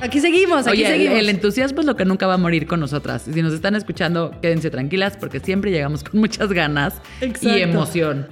Aquí seguimos, aquí Oye, el- seguimos. el entusiasmo es lo que nunca va a morir con nosotras. Si nos están escuchando, quédense tranquilas porque siempre llegamos con muchas ganas Exacto. y emoción.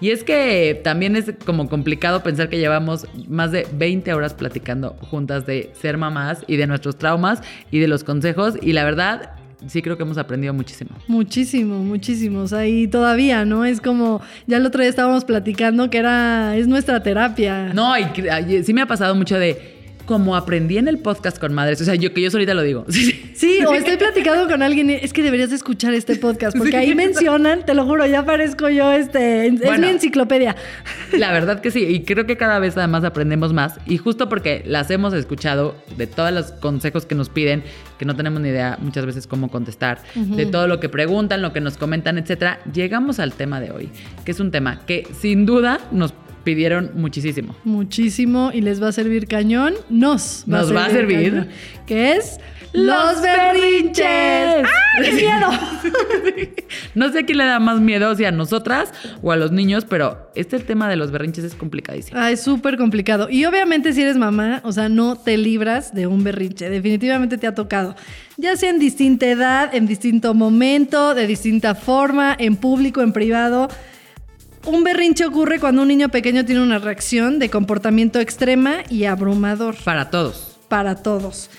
Y es que también es como complicado pensar que llevamos más de 20 horas platicando juntas de ser mamás y de nuestros traumas y de los consejos. Y la verdad, sí creo que hemos aprendido muchísimo. Muchísimo, muchísimo. O sea, y todavía, ¿no? Es como, ya el otro día estábamos platicando que era, es nuestra terapia. No, y, sí me ha pasado mucho de como aprendí en el podcast con madres. O sea, yo que yo solita lo digo. Sí, o estoy platicando con alguien y es que deberías de escuchar este podcast, porque ahí mencionan, te lo juro, ya parezco yo, este, es Bueno. mi enciclopedia. La verdad que sí, y creo que cada vez además aprendemos más. Y justo porque las hemos escuchado, de todos los consejos que nos piden, que no tenemos ni idea muchas veces cómo contestar, de todo lo que preguntan, lo que nos comentan, etcétera, llegamos al tema de hoy, que es un tema que sin duda nos pidieron muchísimo. Muchísimo y les va a servir cañón. Nos va, Nos va a servir. cañón, que es ¡Los berrinches. ¡Ay, qué miedo! No sé a quién le da más miedo, si a nosotras o a los niños, pero este tema de los berrinches es complicadísimo. Ah, es súper complicado. Y obviamente si eres mamá, o sea, no te libras de un berrinche. Definitivamente te ha tocado. Ya sea en distinta edad, en distinto momento, de distinta forma, en público, en privado. Un berrinche ocurre cuando un niño pequeño tiene una reacción de comportamiento extrema y abrumador Para todos. para todos.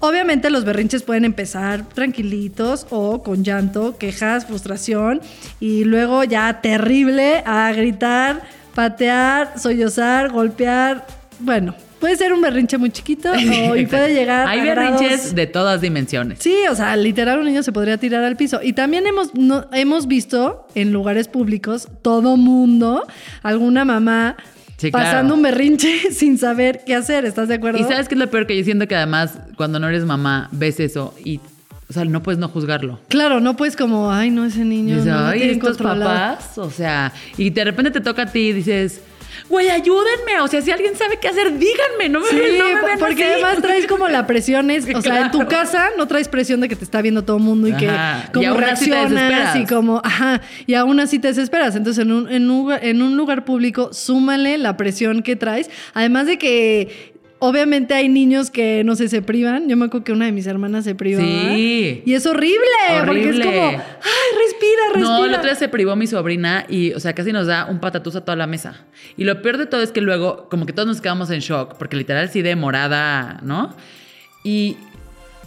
Obviamente los berrinches pueden empezar tranquilitos o con llanto, quejas, frustración y luego ya terrible a gritar, patear, sollozar, golpear. Bueno, puede ser un berrinche muy chiquito o, y puede llegar Hay a berrinches grados- de todas dimensiones. Sí, o sea, literal un niño se podría tirar al piso. Y también hemos, no- hemos visto en lugares públicos, todo mundo, alguna mamá Sí, claro. pasando un berrinche sin saber qué hacer. ¿Estás de acuerdo? Y sabes qué es lo peor que yo siento que además cuando no eres mamá ves eso y, o sea, no puedes no juzgarlo. Claro, no puedes como, ay, no, ese niño. dices, no ay, estos controlado". papás, o sea, y de repente te toca a ti y dices, güey, ayúdenme, o sea, si alguien sabe qué hacer, díganme, no me, Sí, no me vean porque así". además traes como la presión, es, o sea, en tu casa no traes presión de que te está viendo todo el mundo y que Ajá, como reaccionas y como, ajá, y aún así te desesperas. Entonces, en un, en, un, en un lugar público, súmale la presión que traes. Además de que, obviamente, hay niños que, no sé, se privan. Yo me acuerdo que una de mis hermanas se privaba. Sí. Y es horrible, porque es Horrible. como, ay, respira, respira. No, el otro día se privó mi sobrina y, o sea, casi nos da un patatús a toda la mesa. Y lo peor de todo es que luego, como que todos nos quedamos en shock, porque literal sí de morada, ¿no? Y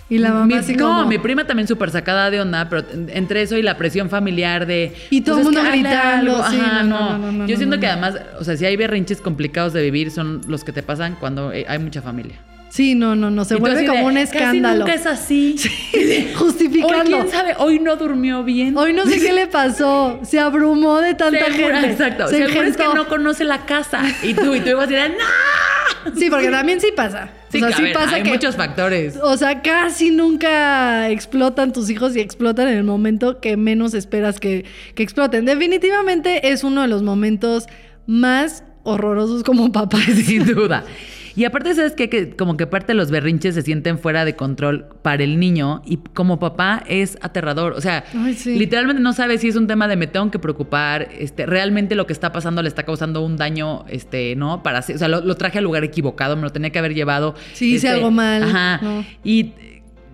Y la mamá mi, así no, como... mi prima también súper sacada de onda, pero entre eso y la presión familiar de... Y todo pues el mundo gritando, sí, Ajá, no, no, Yo siento que además, o sea, si hay berrinches complicados de vivir, son los que te pasan cuando eh, hay mucha familia. Sí, no, no, no, se vuelve como de, un "Casi escándalo. nunca es así. Justificando. Hoy, quién sabe, hoy no durmió bien. Hoy no sé qué le pasó. Se abrumó de tanta gente. Exacto. Se Seguro es que no conoce la casa. Y tú, y tú ibas a decir, ¡no! Sí, porque también sí pasa. Sí, o sea, a sí ver, pasa hay que. muchos factores. O sea, casi nunca explotan tus hijos y explotan en el momento que menos esperas que, que exploten. Definitivamente es uno de los momentos más horrorosos como papá. Sin duda. Y aparte, ¿sabes qué? Que como que parte de los berrinches se sienten fuera de control para el niño y como papá es aterrador. O sea, Ay, sí. literalmente no sabes si es un tema de me tengo que preocupar, este, realmente lo que está pasando le está causando un daño, este, ¿no? Para o sea, lo, lo traje al lugar equivocado, me lo tenía que haber llevado. Sí, hice este, algo mal, Ajá. no. Y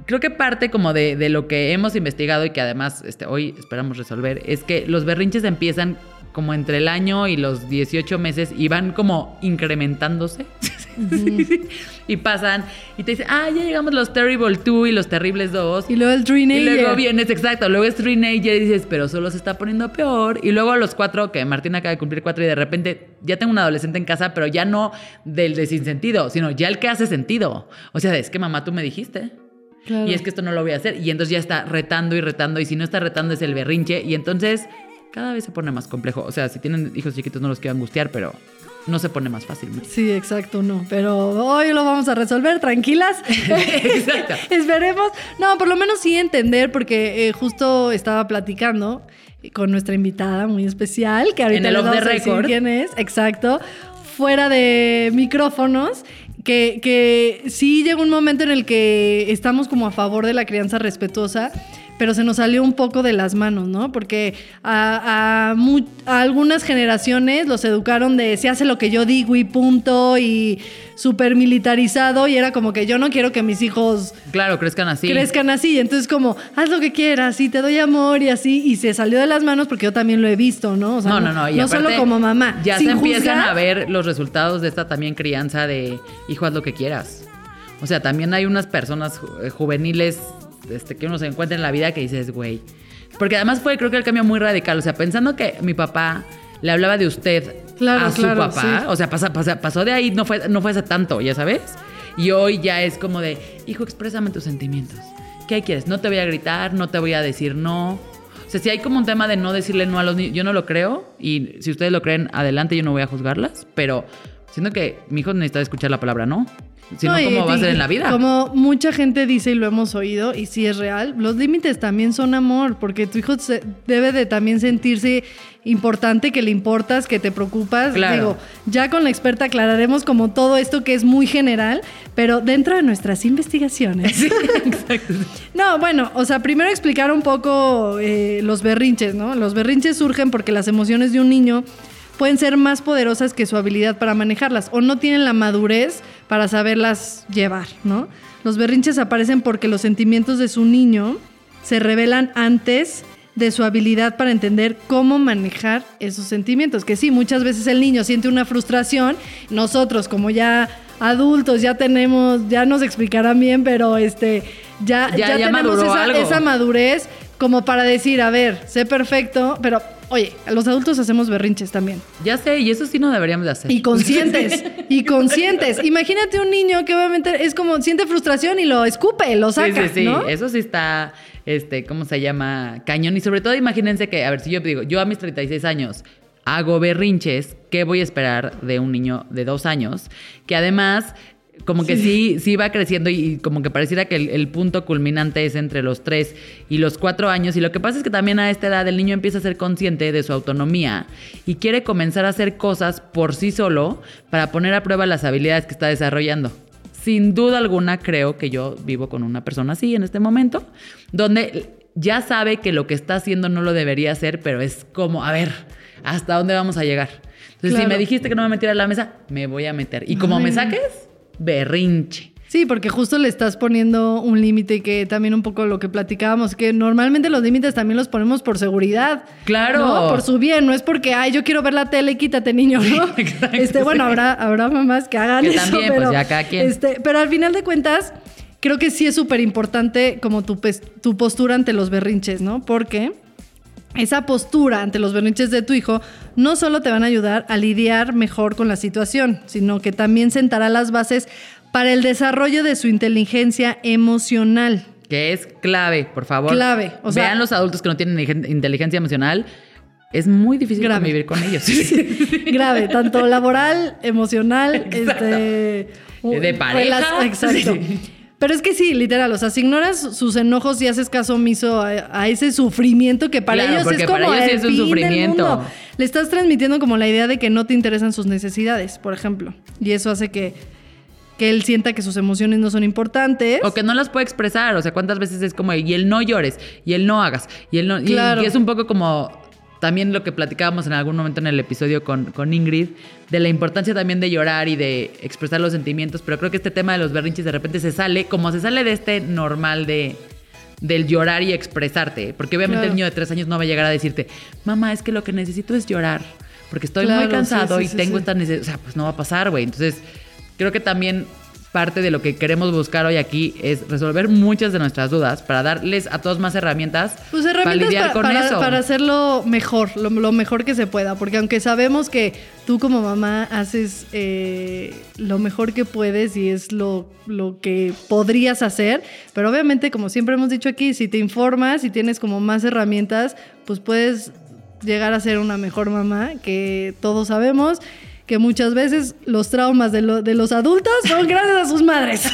creo que parte como de, de lo que hemos investigado y que además este, hoy esperamos resolver es que los berrinches empiezan como entre el año y los 18 meses y van como incrementándose. y pasan y te dicen, ah, ya llegamos los Terrible 2 y los Terribles 2. Y luego el Y teenager. luego vienes, exacto, luego es teenager y dices, pero solo se está poniendo peor. Y luego a los cuatro, que Martín acaba de cumplir cuatro y de repente ya tengo un adolescente en casa, pero ya no del de sin sentido, sino ya el que hace sentido. O sea, es que mamá, tú me dijiste. Claro. Y es que esto no lo voy a hacer. Y entonces ya está retando y retando. Y si no está retando es el berrinche. Y entonces cada vez se pone más complejo. O sea, si tienen hijos chiquitos no los quiero angustiar, pero no se pone más fácil. Sí, exacto, no. Pero hoy lo vamos a resolver, tranquilas. Exacto. Esperemos. No, por lo menos sí entender, porque eh, justo estaba platicando con nuestra invitada muy especial, que ahorita En el les off vamos the a decir record. quién es, exacto, fuera de micrófonos. Que, que sí llega un momento en el que estamos como a favor de la crianza respetuosa, pero se nos salió un poco de las manos, ¿no? Porque a, a mu- a algunas generaciones los educaron de se hace lo que yo digo y punto, y súper militarizado, y era como que yo no quiero que mis hijos Claro, crezcan así. crezcan así. Entonces, como, haz lo que quieras y te doy amor y así. Y se salió de las manos porque yo también lo he visto, ¿no? O sea, no, no, no. Y no aparte, solo como mamá. Ya sin se empiezan juzgar. a ver los resultados de esta también crianza de hijo, haz lo que quieras. O sea, también hay unas personas ju- eh, juveniles este, que uno se encuentra en la vida que dices, güey. Porque además fue, creo que el cambio muy radical. O sea, pensando que mi papá le hablaba de usted Claro, a su claro, papá. sí. O sea, pasa- pasa- pasó de ahí, no fue, no fue hace tanto, ya sabes. Y hoy ya es como de, hijo, exprésame tus sentimientos. ¿Qué quieres? No te voy a gritar, no te voy a decir no. O sea, si hay como un tema de no decirle no a los niños, yo no lo creo. Y si ustedes lo creen, adelante, yo no voy a juzgarlas. Pero siento que mi hijo necesita escuchar la palabra no. Si no, ¿cómo va a ser en la vida? Como mucha gente dice y lo hemos oído, y sí es real, los límites también son amor, porque tu hijo se- debe de también sentirse importante, que le importas, que te preocupas. Claro. Digo, ya con la experta aclararemos como todo esto que es muy general, pero dentro de nuestras investigaciones. Sí, exacto. No, bueno, o sea, primero explicar un poco eh, los berrinches, ¿no? Los berrinches surgen porque las emociones de un niño pueden ser más poderosas que su habilidad para manejarlas o no tienen la madurez para saberlas llevar, ¿no? Los berrinches aparecen porque los sentimientos de su niño se revelan antes de su habilidad para entender cómo manejar esos sentimientos. Que sí, muchas veces el niño siente una frustración, nosotros como ya adultos ya tenemos, ya nos explicarán bien, pero este ya, Ya- ya, ya tenemos esa madurez como para decir, a ver, sé perfecto, pero oye, los adultos hacemos berrinches también. Ya sé, y eso sí no deberíamos de hacer. Y conscientes, y conscientes. Imagínate un niño que obviamente es como siente frustración y lo escupe, lo Sí, saca, sí, sí. ¿no? Eso sí está, este, ¿cómo se llama? Cañón. Y sobre todo, imagínense que, a ver, si yo digo, yo a mis 36 años hago berrinches, ¿qué voy a esperar de un niño de dos años? Que además, como que sí, sí va creciendo y como que pareciera que el, el punto culminante es entre los tres y los cuatro años. Y lo que pasa es que también a esta edad el niño empieza a ser consciente de su autonomía y quiere comenzar a hacer cosas por sí solo para poner a prueba las habilidades que está desarrollando. Sin duda alguna creo que yo vivo con una persona así en este momento, donde ya sabe que lo que está haciendo no lo debería hacer, pero es como, a ver, ¿hasta dónde vamos a llegar? Entonces, Claro. si me dijiste que no me metiera a la mesa, me voy a meter. Y como me Ay. saques, berrinche. Sí, porque justo le estás poniendo un límite que también un poco lo que platicábamos, que normalmente los límites también los ponemos por seguridad. Claro. ¿no? Por su bien, no es porque, ay, yo quiero ver la tele, quítate, niño, ¿no? exacto, este, bueno, sí. habrá, habrá mamás que hagan Que eso, también, pero, pues, ya cada quien. Este, pero al final de cuentas, creo que sí es súper importante como tu, pes- tu postura ante los berrinches, ¿no? Porque esa postura ante los berrinches de tu hijo no solo te van a ayudar a lidiar mejor con la situación, sino que también sentará las bases para el desarrollo de su inteligencia emocional. Que es clave, por favor. Clave, o sea- Vean los adultos que no tienen igen- inteligencia emocional. Es muy difícil Grave. convivir con ellos. Grave, tanto laboral, emocional, este De pareja. Exacto. Sí. Pero es que sí, literal, o sea, si ignoras sus enojos y haces caso omiso a, a ese sufrimiento que para Claro, ellos es como para ellos sí el es un fin del sufrimiento. mundo. Le estás transmitiendo como la idea de que no te interesan sus necesidades, por ejemplo. Y eso hace que, que él sienta que sus emociones no son importantes. O que no las puede expresar. O sea, cuántas veces es como, y el no llores, y el no hagas, y el no. Y, es un poco como también lo que platicábamos en algún momento en el episodio con, con Ingrid, de la importancia también de llorar y de expresar los sentimientos. Pero creo que este tema de los berrinches de repente se sale, como se sale de este normal de del llorar y expresarte. Porque obviamente Claro. el niño de tres años no va a llegar a decirte, mamá, es que lo que necesito es llorar. Porque estoy Claro, muy cansado sí, y sí, tengo esta necesidad. O sea, pues no va a pasar, güey. Entonces, creo que también parte de lo que queremos buscar hoy aquí es resolver muchas de nuestras dudas para darles a todos más herramientas, Pues herramientas para lidiar con para, eso. para hacerlo mejor, lo, lo mejor que se pueda. Porque aunque sabemos que tú como mamá haces eh, lo mejor que puedes y es lo, lo que podrías hacer, pero obviamente, como siempre hemos dicho aquí, si te informas y tienes como más herramientas, pues puedes llegar a ser una mejor mamá, que todos sabemos que muchas veces los traumas de, lo- de los adultos son gracias a sus madres.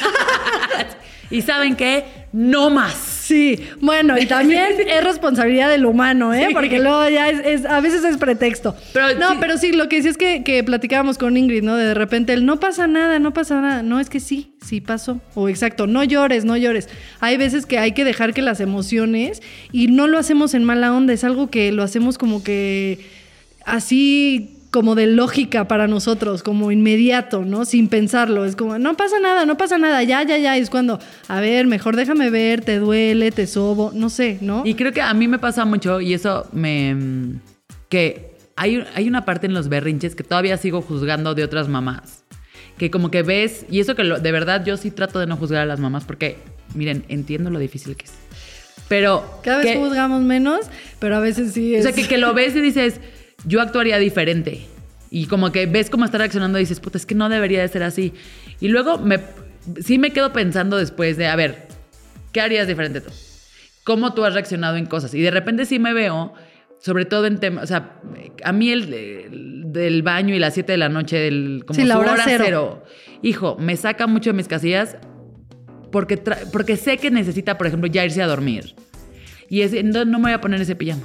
Y saben qué, no más. Sí, bueno, y también es responsabilidad del humano, ¿eh? Sí. Porque luego ya es, es- a veces es pretexto. Pero no, sí. pero sí, lo que sí es que, que platicábamos con Ingrid, ¿no? De repente el no pasa nada, no pasa nada. No, es que sí, sí pasó. O exacto, no llores, no llores. Hay veces que hay que dejar que las emociones, y no lo hacemos en mala onda, es algo que lo hacemos como que así como de lógica para nosotros, como inmediato, ¿no? Sin pensarlo. Es como, no pasa nada, no pasa nada, ya, ya, ya. Es cuando, a ver, mejor déjame ver, te duele, te sobo, no sé, ¿no? Y creo que a mí me pasa mucho, y eso me. que hay, hay una parte en los berrinches que todavía sigo juzgando de otras mamás. Que como que ves, y eso que lo- de verdad yo sí trato de no juzgar a las mamás, porque, miren, entiendo lo difícil que es. Pero. Cada vez que- juzgamos menos, pero a veces sí es... O sea, que, que lo ves y dices, yo actuaría diferente. Y como que ves cómo está reaccionando y dices, puta, es que no debería de ser así. Y luego me, sí me quedo pensando después de, a ver, ¿qué harías diferente tú? ¿Cómo tú has reaccionado en cosas? Y de repente sí me veo, sobre todo en temas, o sea, a mí el, el del baño y las 7 de la noche, del, como Sí, la hora hora cero. cero. hijo, me saca mucho de mis casillas porque, porque sé que necesita, por ejemplo, ya irse a dormir. Y es, no me voy a poner ese pijama.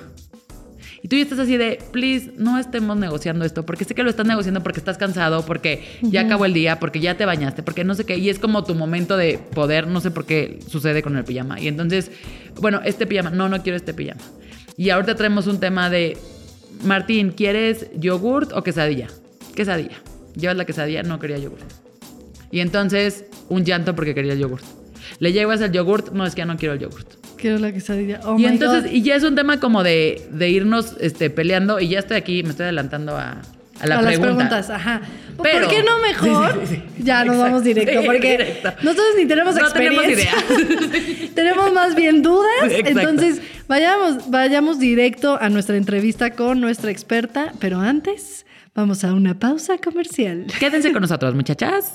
Y tú ya estás así de, please, no estemos negociando esto, porque sé que lo estás negociando porque estás cansado, porque ya acabó el día, porque ya te bañaste, porque no sé qué. Y es como tu momento de poder, no sé por qué sucede con el pijama. Y entonces, bueno, este pijama, no, no quiero este pijama. Y ahorita traemos un tema de, Martín, ¿quieres yogurt o quesadilla? Quesadilla. Llevas la quesadilla, no quería yogurt. Y entonces, un llanto porque quería el yogurt. Le llevas el yogurt, no es que ya no quiero el yogurt. Quiero la quesadilla. Oh y my entonces, God. y ya es un tema como de, de irnos este, peleando, y ya estoy aquí, me estoy adelantando a, a la a las pregunta. preguntas, ajá. Pero- ¿Por qué no mejor? Sí, sí, sí. Ya nos Exacto. vamos directo, porque directo. nosotros ni tenemos No tenemos experiencia. tenemos más bien dudas. Exacto. Entonces, vayamos, vayamos directo a nuestra entrevista con nuestra experta, pero antes vamos a una pausa comercial. Quédense con nosotros, muchachas.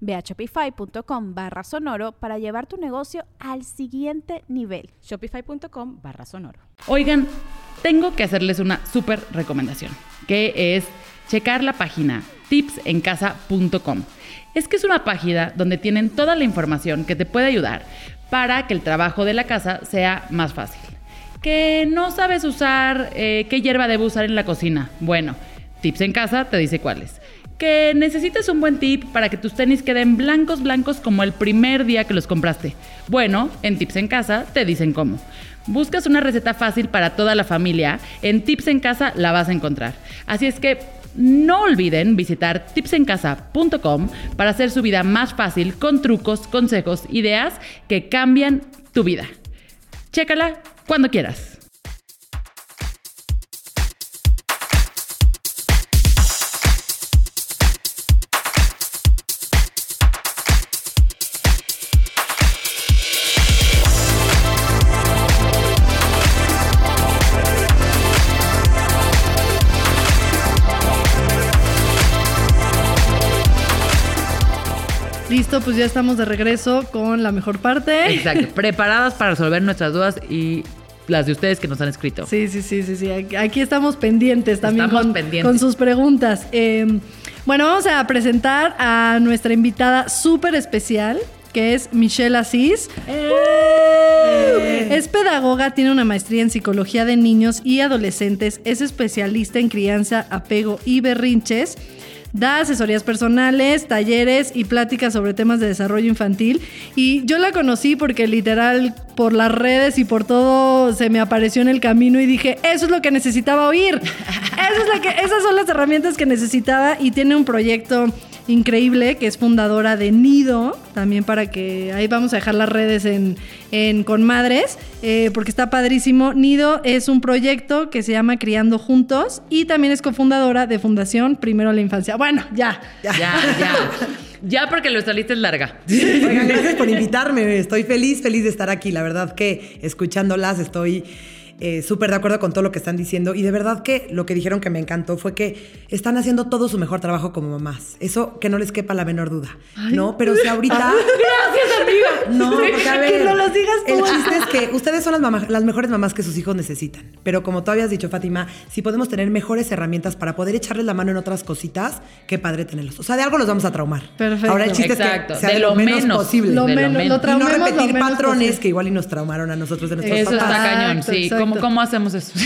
Ve a shopify.com barra sonoro para llevar tu negocio al siguiente nivel. Shopify.com barra sonoro. Oigan, tengo que hacerles una súper recomendación, que es checar la página tipsencasa.com. Es que es una página donde tienen toda la información que te puede ayudar para que el trabajo de la casa sea más fácil. Que no sabes usar, eh, qué hierba debo usar en la cocina. Bueno, Tips en Casa te dice cuáles. Que necesitas un buen tip para que tus tenis queden blancos, blancos como el primer día que los compraste. Bueno, en Tips en Casa te dicen cómo. Buscas una receta fácil para toda la familia, en Tips en Casa la vas a encontrar. Así es que no olviden visitar tipsencasa.com para hacer su vida más fácil con trucos, consejos, ideas que cambian tu vida. Chécala cuando quieras. Listo, pues ya estamos de regreso con la mejor parte. Exacto. Preparadas para resolver nuestras dudas y las de ustedes que nos han escrito. Sí, sí, sí, sí, sí. Aquí estamos pendientes también Estamos con, pendientes. con sus preguntas. Eh, bueno, vamos a presentar a nuestra invitada súper especial, que es Michelle Asís. ¡Eh! Es pedagoga, tiene una maestría en psicología de niños y adolescentes, es especialista en crianza, apego y berrinches. Da asesorías personales, talleres y pláticas sobre temas de desarrollo infantil. Y yo la conocí porque literal por las redes y por todo se me apareció en el camino y dije, eso es lo que necesitaba oír. Eso es lo que, esas son las herramientas que necesitaba y tiene un proyecto increíble que es fundadora de Nido, también para que ahí vamos a dejar las redes en, en Con Madres, eh, porque está padrísimo. Nido es un proyecto que se llama Criando Juntos y también es cofundadora de Fundación Primero la Infancia. Bueno, ya. Ya, ya. Ya porque nuestra lista es larga. Oigan, gracias por invitarme. Estoy feliz, feliz de estar aquí. La verdad que escuchándolas estoy eh, súper de acuerdo con todo lo que están diciendo. Y de verdad que lo que dijeron que me encantó fue que están haciendo todo su mejor trabajo como mamás. Eso que no les quepa la menor duda. ¿No? Pero si ahorita. Gracias, amiga. No, porque a ver. Que no los digas tú. El chiste es que ustedes son las, mamá- las mejores mamás que sus hijos necesitan. Pero como tú habías dicho, Fátima, si podemos tener mejores herramientas para poder echarles la mano en otras cositas, qué padre tenerlos. O sea, de algo los vamos a traumar. Perfecto. Ahora el chiste Exacto. es que sea De lo lo menos, menos. posible. Lo menos, lo y no repetir menos patrones posible. que igual y nos traumaron a nosotros de nuestros Eso papás. está cañón, sí. exacto. ¿Cómo, ¿Cómo hacemos eso?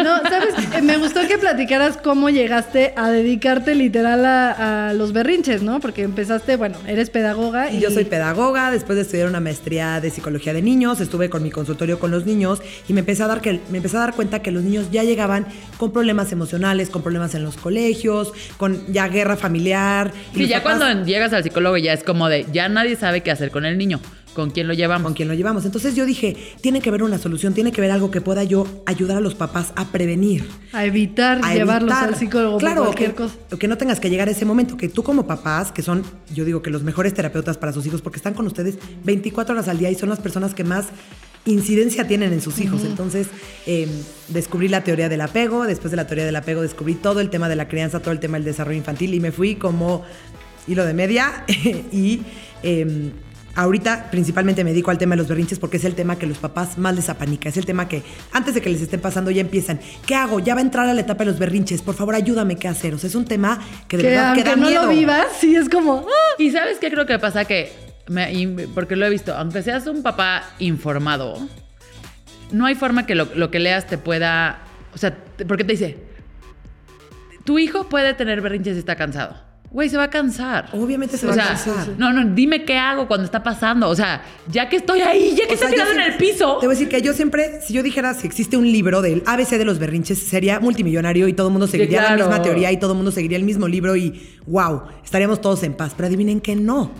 No, ¿sabes? Me gustó que platicaras cómo llegaste a dedicarte literal a, a los berrinches, ¿no? Porque empezaste, bueno, eres pedagoga y, Y yo soy pedagoga, después de estudiar una maestría de psicología de niños, estuve con mi consultorio con los niños y me empecé a dar que me empecé a dar cuenta que los niños ya llegaban con problemas emocionales, con problemas en los colegios, con ya guerra familiar. y Sí, ya papás- cuando llegas al psicólogo ya es como de, ya nadie sabe qué hacer con el niño. ¿Con quién lo llevamos? con quien lo llevamos. Entonces yo dije, tiene que haber una solución, tiene que haber algo que pueda yo ayudar a los papás a prevenir. a evitar a llevarlos evitar. al psicólogo claro, por cualquier que, cosa. que no tengas que llegar a ese momento, que tú como papás, que son, yo digo que los mejores terapeutas para sus hijos, porque están con ustedes 24 horas al día y son las personas que más incidencia tienen en sus hijos. Entonces, eh, descubrí la teoría del apego, después de la teoría del apego descubrí todo el tema de la crianza, todo el tema del desarrollo infantil y me fui como hilo de media y... eh, Ahorita principalmente me dedico al tema de los berrinches porque es el tema que los papás más les apanica. Es el tema que antes de que les estén pasando ya empiezan. ¿Qué hago? Ya va a entrar a la etapa de los berrinches. Por favor, ayúdame. ¿Qué hacer? O sea, es un tema que de Que verdad que aunque da no miedo. lo vivas, sí es como... ¡ah! Y sabes qué creo que pasa que, me- y- porque lo he visto, aunque seas un papá informado, no hay forma que lo, lo que leas te pueda, o sea, te- porque te dice, tu hijo puede tener berrinches si está cansado. Güey, se va a cansar. Obviamente se O va sea, a cansar. no, no, dime qué hago cuando está pasando. O sea, ya que estoy ahí, ya que O sea, está yo tirado en el piso. Te voy a decir que yo siempre, si yo dijera si existe un libro del ABC de los berrinches, sería multimillonario y todo el mundo seguiría claro. la misma teoría y todo el mundo seguiría el mismo libro y wow, estaríamos todos en paz. Pero adivinen que no.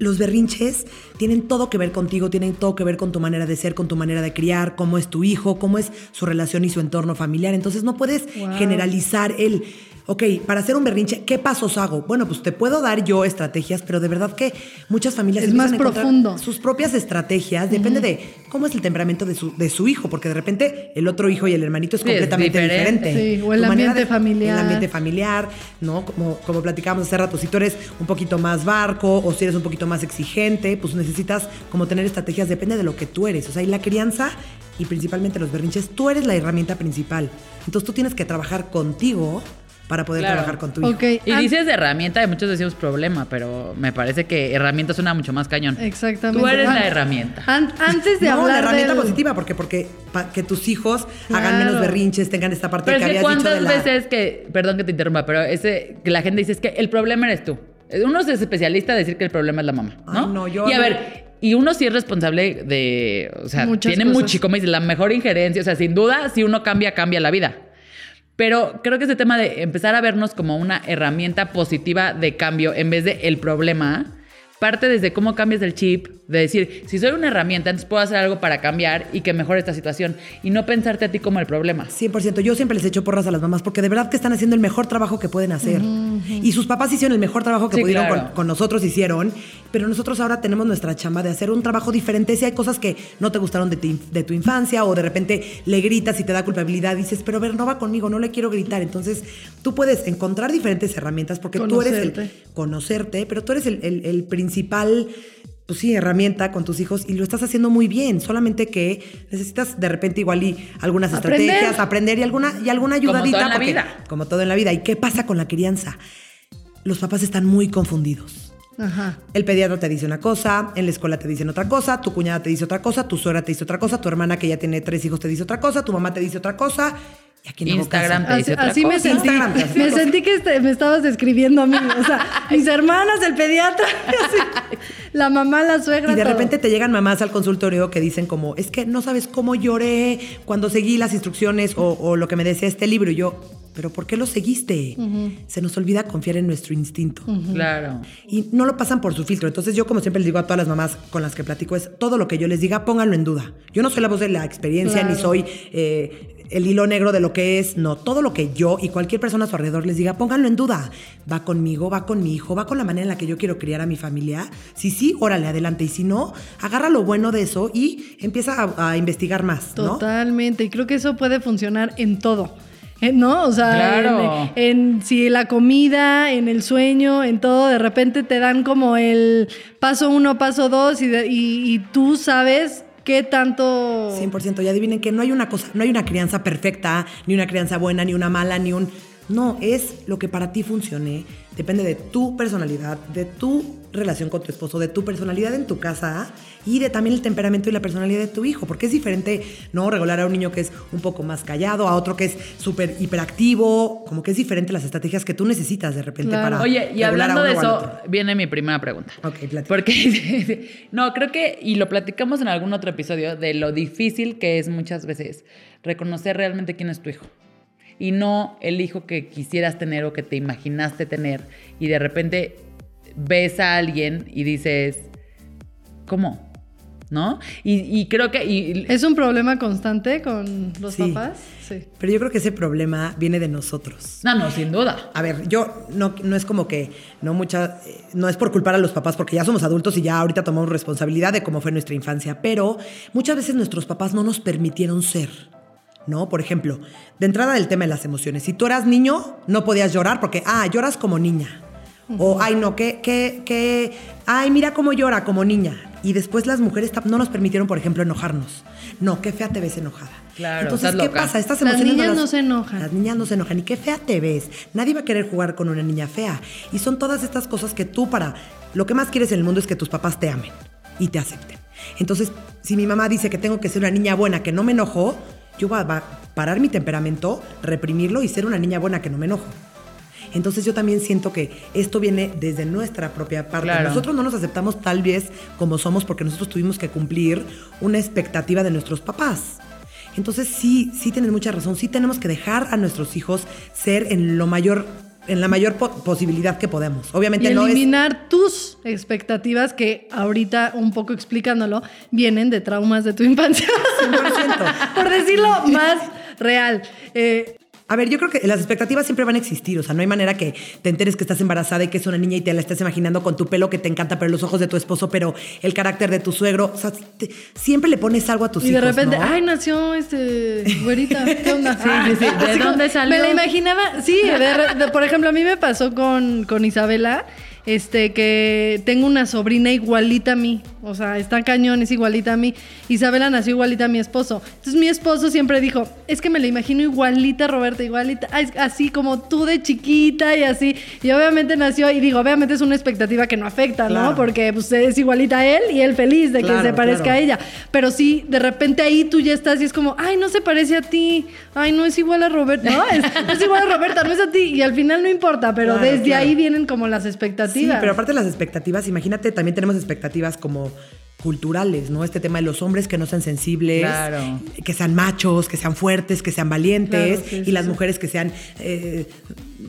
Los berrinches tienen todo que ver contigo, tienen todo que ver con tu manera de ser, con tu manera de criar, cómo es tu hijo, cómo es su relación y su entorno familiar. Entonces no puedes Wow. generalizar el, ok, para hacer un berrinche, ¿qué pasos hago? Bueno, pues te puedo dar yo estrategias, pero de verdad que muchas familias Es más profundo. sus propias estrategias, depende de cómo es el temperamento de su, de su hijo, porque de repente el otro hijo y el hermanito es Sí, es completamente diferente. diferente. Sí, o el Tu ambiente familiar. El ambiente familiar, ¿no? Como, como platicábamos hace rato, si tú eres un poquito más barco o si eres un poquito más exigente, pues necesitas como tener estrategias, depende de lo que tú eres. O sea, y la crianza y principalmente los berrinches, tú eres la herramienta principal. Entonces tú tienes que trabajar contigo para poder Claro. trabajar con tu hijo. Ok. Y an- dices de herramienta, y muchos decimos problema, pero me parece que herramienta suena mucho más cañón. Exactamente. Tú eres la herramienta. an- antes de no, hablar la herramienta del- positiva, porque, porque pa- que tus hijos hagan menos berrinches, tengan esta parte Pero que es que habías dicho de cuántas la... veces que, perdón que te interrumpa, pero ese que la gente dice es que el problema eres tú. Uno es especialista en decir que el problema es la mamá, ¿no? Ay, no, yo y a no. ver, y uno sí es responsable de, o sea, Muchas tiene cosas. mucho, como dices, la mejor injerencia, o sea, sin duda, si uno cambia, cambia la vida. Pero creo que ese tema de empezar a vernos como una herramienta positiva de cambio en vez de el problema, parte desde cómo cambias el chip, de decir, si soy una herramienta, entonces puedo hacer algo para cambiar y que mejore esta situación y no pensarte a ti como el problema. 100%. Yo siempre les echo porras a las mamás porque de verdad que están haciendo el mejor trabajo que pueden hacer. Y sus papás hicieron el mejor trabajo que Sí, pudieron claro. con, con nosotros hicieron, pero nosotros ahora tenemos nuestra chamba de hacer un trabajo diferente. Si hay cosas que no te gustaron de, ti- de tu infancia o de repente le gritas y te da culpabilidad, dices, pero a ver, no va conmigo, no le quiero gritar. Entonces tú puedes encontrar diferentes herramientas porque tú eres el Conocerte. conocerte, pero tú eres el, el- el principal, pues sí, herramienta con tus hijos y lo estás haciendo muy bien. Solamente que necesitas de repente igual y algunas Aprender. estrategias, aprender y alguna, y alguna Como ayudadita. todo en la porque- vida. Como todo en la vida. ¿Y qué pasa con la crianza? Los papás están muy confundidos. Ajá. El pediatra te dice una cosa, en la escuela te dicen otra cosa, tu cuñada te dice otra cosa, tu suegra te dice otra cosa, tu hermana que ya tiene tres hijos te dice otra cosa, tu mamá te dice otra cosa. Aquí no Instagram te dice Así, otra así me sentí. Te Me sentí que este- me estabas describiendo a mí. O sea, mis hermanas, el pediatra, así, la mamá, la suegra. Y de todo. repente te llegan mamás al consultorio que dicen como, es que no sabes cómo lloré cuando seguí las instrucciones o, o lo que me decía este libro. Y yo, pero ¿por qué lo seguiste? Se nos olvida confiar en nuestro instinto. Claro. Y no lo pasan por su filtro. Entonces yo, como siempre les digo a todas las mamás con las que platico, es todo lo que yo les diga, pónganlo en duda. Yo no soy la voz de la experiencia, Claro. ni soy eh, el hilo negro de lo que es. No, todo lo que yo y cualquier persona a su alrededor les diga, pónganlo en duda. Va conmigo, va con mi hijo, va con la manera en la que yo quiero criar a mi familia. Si sí, órale, adelante. Y si no, agarra lo bueno de eso y empieza a, a investigar más, ¿no? Totalmente. Y creo que eso puede funcionar en todo. Eh, ¿No? O sea, Claro. en, en si la comida, en el sueño, en todo, de repente te dan como el paso uno, paso dos, y, de- y- y tú sabes qué tanto. 100%. Y adivinen que no hay una cosa, no hay una crianza perfecta, ni una crianza buena, ni una mala, ni un... No, es lo que para ti funcione. Depende de tu personalidad, de tu relación con tu esposo, de tu personalidad en tu casa y de también el temperamento y la personalidad de tu hijo. Porque es diferente, ¿no? Regular a un niño que es un poco más callado, a otro que es súper hiperactivo. Como que es diferente las estrategias que tú necesitas de repente Claro. para... Oye, y regular a hablando de eso, viene mi primera pregunta. Ok, platica. Porque, no, creo que, y lo platicamos en algún otro episodio, de lo difícil que es muchas veces reconocer realmente quién es tu hijo. Y no el hijo que quisieras tener o que te imaginaste tener. Y de repente ves a alguien y dices, ¿cómo? ¿No? Y, y creo que... y- ¿Es un problema constante con los Sí. papás? Sí. Pero yo creo que ese problema viene de nosotros. no, no, sin duda. A ver, yo no, no es como que, no mucha, no es por culpar a los papás porque ya somos adultos y ya ahorita tomamos responsabilidad de cómo fue nuestra infancia, pero muchas veces nuestros papás no nos permitieron ser. ¿No? Por ejemplo, de entrada del tema de las emociones. Si tú eras niño, no podías llorar porque, ah, lloras como niña. O, ay, no, que, que, que, ay, mira cómo llora como niña. Y después las mujeres no nos permitieron, por ejemplo, enojarnos. No, qué fea te ves enojada. Claro, Entonces, estás ¿qué loca. pasa? Estas Las emociones niñas las- no se enojan. Las niñas no se enojan. Y qué fea te ves. Nadie va a querer jugar con una niña fea. Y son todas estas cosas que tú para... Lo que más quieres en el mundo es que tus papás te amen y te acepten. Entonces, si mi mamá dice que tengo que ser una niña buena, que no me enojo, yo voy a parar mi temperamento, reprimirlo y ser una niña buena que no me enojo. Entonces yo también siento que esto viene desde nuestra propia parte. Claro. Nosotros no nos aceptamos tal vez como somos porque nosotros tuvimos que cumplir una expectativa de nuestros papás. Entonces sí, sí tienes mucha razón. Sí tenemos que dejar a nuestros hijos ser en lo mayor, en la mayor po- posibilidad que podemos. Y Obviamente no es. eliminar tus expectativas que ahorita, un poco explicándolo, vienen de traumas de tu infancia. 100%. Por decirlo más real. Eh, A ver, yo creo que las expectativas siempre van a existir. O sea, no hay manera que te enteres que estás embarazada y que es una niña y te la estés imaginando con tu pelo que te encanta, pero los ojos de tu esposo, pero el carácter de tu suegro. O sea, te- siempre le pones algo a tus y hijos. de repente, ¿no? ay, nació este güerita. ¿Qué onda? Sí, sí, sí. ¿De Así dónde salió? Me la imaginaba, sí, de re- de- por ejemplo, a mí me pasó con, con Isabela, este, que tengo una sobrina igualita a mí. O sea, está cañón, es igualita a mí. Isabela nació igualita a mi esposo. Entonces mi esposo siempre dijo, es que me la imagino igualita, Roberta, igualita, así como tú de chiquita y así. Y obviamente nació, y digo, obviamente es una expectativa que no afecta, Claro. ¿no? Porque pues, es igualita a él y él feliz de que se parezca claro. a ella. Pero sí, de repente ahí tú ya estás y es como, ay, no se parece a ti, ay, no es igual a Roberta, no, es, no es igual a Roberta, no es a ti. Y al final no importa, pero desde ahí vienen como las Sí, expectativas. pero aparte de las expectativas, imagínate, también tenemos expectativas como culturales, ¿no? Este tema de los hombres que no sean sensibles, Claro. que sean machos, que sean fuertes, que sean valientes, Claro, sí, y sí, las sí. mujeres que sean eh,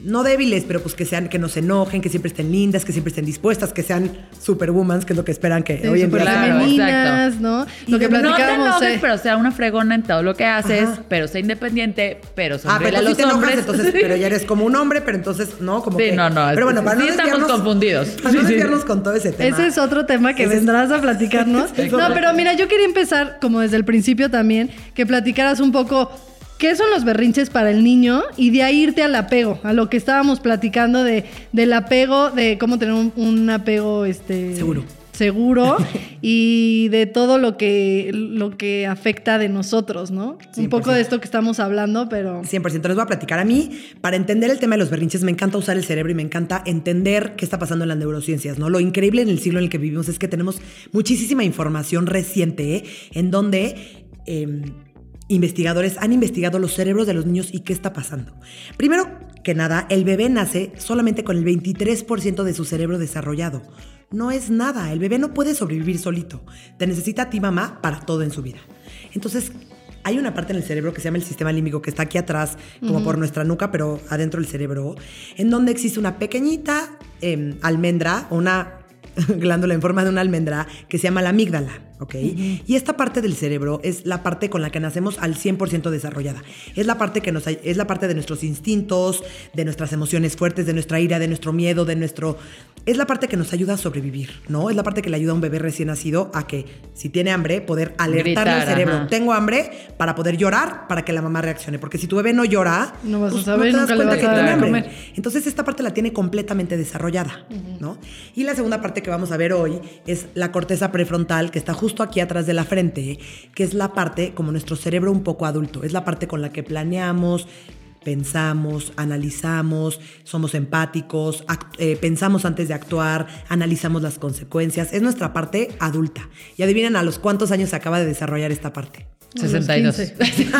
no débiles, pero pues que sean, que no se enojen, que siempre estén lindas, que siempre estén dispuestas, que sean superwoman, que es lo que esperan que hoy en día Claro, sean. femeninas, ¿no? Lo que no te platicábamos. enojes, eh, pero sea una fregona en todo lo que haces, Ajá. pero sea independiente, pero Ah, pero a los te enojas, hombres. entonces, pero ya eres como un hombre, pero entonces, no, como Sí, que. no, no, Pero bueno, para sí no estamos confundidos. Para no Sí, sí. desviarnos con todo ese tema. Ese es otro tema que Ese es- vendrás a platicarnos. No, pero mira, yo quería empezar como desde el principio también, que platicaras un poco qué son los berrinches para el niño y de ahí irte al apego, a lo que estábamos platicando de, del apego, de cómo tener un, un apego este, Seguro. seguro y de todo lo que, lo que afecta de nosotros, ¿no? Un poco 100%. de esto que estamos hablando, pero... 100%. Les voy a platicar. A mí, para entender el tema de los berrinches, me encanta usar el cerebro y me encanta entender qué está pasando en las neurociencias, ¿no? Lo increíble en el siglo en el que vivimos es que tenemos muchísima información reciente ¿eh? en donde... eh, investigadores han investigado los cerebros de los niños y qué está pasando. Primero que nada, el bebé nace solamente con el 23% de su cerebro desarrollado. No es nada, el bebé no puede sobrevivir solito. Te necesita a ti mamá para todo en su vida. Entonces, hay una parte en el cerebro que se llama el sistema límbico, que está aquí atrás, como por nuestra nuca, pero adentro del cerebro, en donde existe una pequeñita em, almendra, una glándula en forma de una almendra, que se llama la amígdala. ¿Ok? Y esta parte del cerebro es la parte con la que nacemos al 100% desarrollada. Es la parte que nos es la parte de nuestros instintos, de nuestras emociones fuertes, de nuestra ira, de nuestro miedo, de nuestro es la parte que nos ayuda a sobrevivir, ¿no? Es la parte que le ayuda a un bebé recién nacido a que si tiene hambre poder alertarle al cerebro, ajá. tengo hambre para poder llorar para que la mamá reaccione, porque si tu bebé no llora, pues, No vas a saber, te das cuenta vas que a tiene hambre. comer. Entonces esta parte la tiene completamente desarrollada, ¿no? Y la segunda parte que vamos a ver hoy es la corteza prefrontal que está justo aquí atrás de la frente, que es la parte como nuestro cerebro un poco adulto, es la parte con la que planeamos, pensamos, analizamos, somos empáticos, eh, pensamos antes de actuar, analizamos las consecuencias, es nuestra parte adulta. Y adivinen a los cuántos años se acaba de desarrollar esta parte. A los 62. 15.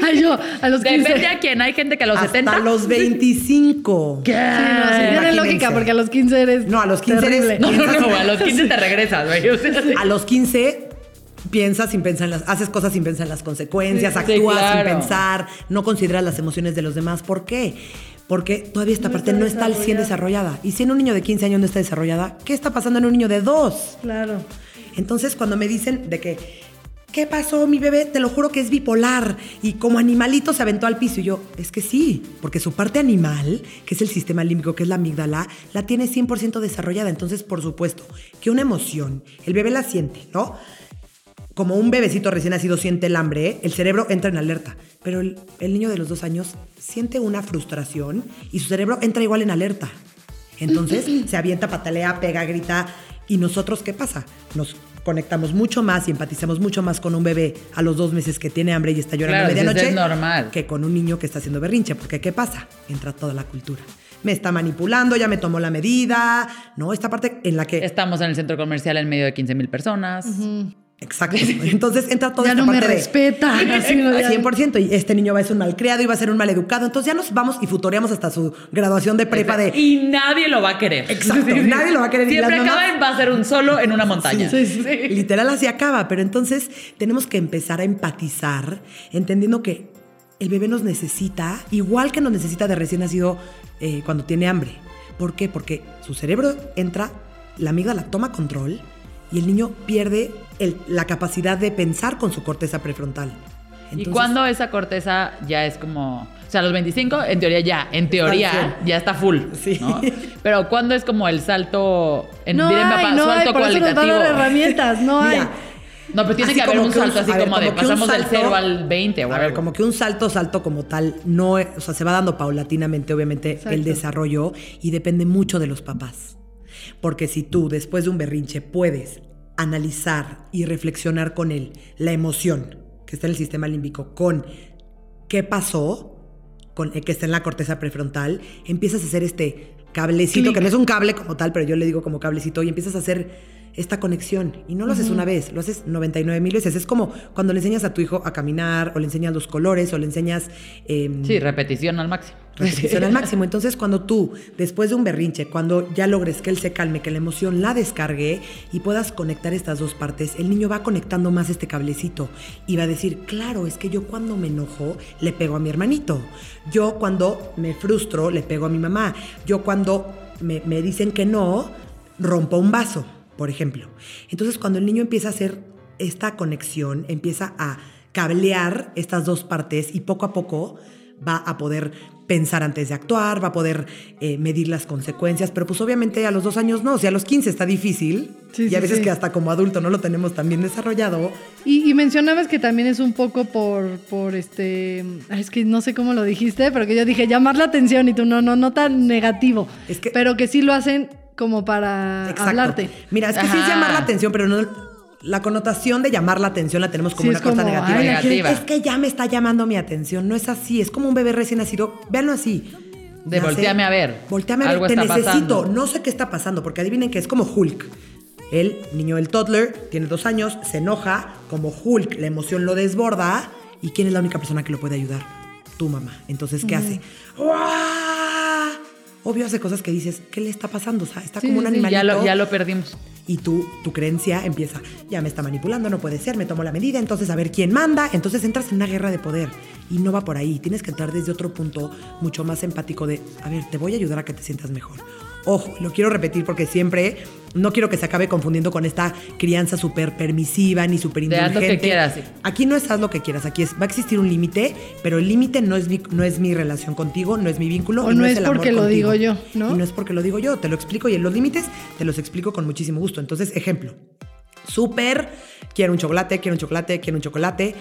Ay, yo, a los 15. Depende a quién. Hay gente que a los Hasta 70. los 25. ¿Qué? Sí, no, sí, tiene lógica porque a los 15 eres. No, a los 15 eres- terrible. No, no, no, a los 15 te regresas, güey. Sí. A los 15 piensas sin pensar en las, haces cosas sin pensar en las consecuencias, Sí, actúas claro. sin pensar, no consideras las emociones de los demás. ¿Por qué? Porque todavía esta parte no está al 100 desarrollada. Y si en un niño de 15 años no está desarrollada, ¿qué está pasando en un niño de 2? Claro. Entonces, cuando me dicen de que, ¿qué pasó mi bebé? Te lo juro que es bipolar y como animalito se aventó al piso. Y yo, es que sí, porque su parte animal, que es el sistema límbico, que es la amígdala, la tiene 100% desarrollada. Entonces, por supuesto, que una emoción, el bebé la siente, ¿no? Como un bebecito recién nacido siente el hambre, ¿eh? el cerebro entra en alerta. Pero el, el niño de los dos años siente una frustración y su cerebro entra igual en alerta. Entonces se avienta, patalea, pega, grita. ¿Y nosotros qué pasa? Nos conectamos mucho más y empatizamos mucho más con un bebé a los dos meses que tiene hambre y está llorando Claro, a medianoche es normal. que con un niño que está haciendo berrinche. Porque ¿qué pasa? Entra toda la cultura. Me está manipulando, ya me tomó la medida, ¿no? Esta parte en la que... Estamos en el centro comercial en medio de 15 mil personas. Exacto. Entonces entra toda Ya esta no me parte de- respeta. Así, ¿no? Ya- 100%. Y este niño va a ser un malcriado y va a ser un maleducado. Entonces ya nos vamos y futoreamos hasta su graduación de prepa de... Y nadie lo va a querer. Exacto, nadie lo va a querer. Siempre acaba en va a ser un solo en una montaña. Sí, sí, Literal así acaba. Pero entonces tenemos que empezar a empatizar, entendiendo que el bebé nos necesita, igual que nos necesita de recién nacido eh, cuando tiene hambre. ¿Por qué? Porque su cerebro entra, la amígdala toma control y el niño pierde el- la capacidad de pensar con su corteza prefrontal. ¿Y Entonces- cuando esa corteza ya es como... O sea, a los 25, en teoría ya, en teoría ya está full. Sí. ¿no? Pero ¿cuándo es como el salto, en, No diré hay, papá, no hay, salto por eso nos cualitativo? herramientas, no hay. Mira, No, pero tiene Así que haber un que un- salto así ver, como de pasamos del salto- 0 al 20 o A ver, algo. como que un salto, salto como tal, no, o sea, se va dando paulatinamente, obviamente, Exacto. el desarrollo y depende mucho de los papás. Porque si tú, después de un berrinche, puedes analizar y reflexionar con él la emoción que está en el sistema límbico con qué pasó, con, que está en la corteza prefrontal, empiezas a hacer este cablecito, Clic. que no es un cable como tal, pero yo le digo como cablecito, y empiezas a hacer esta conexión. Y no lo haces una vez, lo haces 99 mil veces. Es como cuando le enseñas a tu hijo a caminar, o le enseñas los colores, o le enseñas... em, Sí, repetición al máximo. repetición al máximo. Entonces, cuando tú, después de un berrinche, cuando ya logres que él se calme, que la emoción la descargue y puedas conectar estas dos partes, el niño va conectando más este cablecito y va a decir, claro, es que yo cuando me enojo le pego a mi hermanito. Yo cuando me frustro le pego a mi mamá. Yo cuando me, me dicen que no, rompo un vaso, por ejemplo. Entonces, cuando el niño empieza a hacer esta conexión, empieza a cablear estas dos partes y poco a poco va a poder pensar antes de actuar, va a poder eh, medir las consecuencias, pero pues obviamente a los dos años no, o sea, a los 15 está difícil Sí, y a sí, veces sí. que hasta como adulto no lo tenemos tan bien desarrollado. Y, y mencionabas que también es un poco por, por este, ay, es que no sé cómo lo dijiste, pero que yo dije llamar la atención y tú no, no, no tan negativo, Es que- pero que sí lo hacen como para Exacto. hablarte. Mira, es que sí es llamar la atención, pero no la connotación de llamar la atención la tenemos como Sí, una es cosa como, negativa. ay, Es que ya me está llamando mi atención, no es así, es como un bebé recién nacido, véanlo así. De Nace, volteame a ver. Volteame a ver, Algo te necesito, pasando. no sé qué está pasando, porque adivinen que es como Hulk. El niño del toddler tiene dos años, se enoja, como Hulk, la emoción lo desborda. ¿Y quién es la única persona que lo puede ayudar? Tu mamá. Entonces, ¿qué hace? ¡Uah! Obvio hace cosas que dices, ¿qué le está pasando? O sea, está Sí, como un animalito. Ya lo, ya lo perdimos. Y tú, tu creencia empieza, ya me está manipulando, no puede ser, me tomo la medida, entonces a ver quién manda, entonces entras en una guerra de poder y no va por ahí, tienes que entrar desde otro punto mucho más empático de, a ver, te voy a ayudar a que te sientas mejor. Ojo, lo quiero repetir porque siempre no quiero que se acabe confundiendo con esta crianza súper permisiva ni súper De haz lo indulgente. que quieras, sí. Aquí no es haz lo que quieras, aquí es, va a existir un límite, pero el límite no, es mi- no es mi relación contigo, no es mi vínculo. O y no es el amor porque lo contigo. digo yo, ¿no? Y no es porque lo digo yo, te lo explico y en los límites te los explico con muchísimo gusto. Entonces, ejemplo, súper, quiero un chocolate, quiero un chocolate, quiero un chocolate.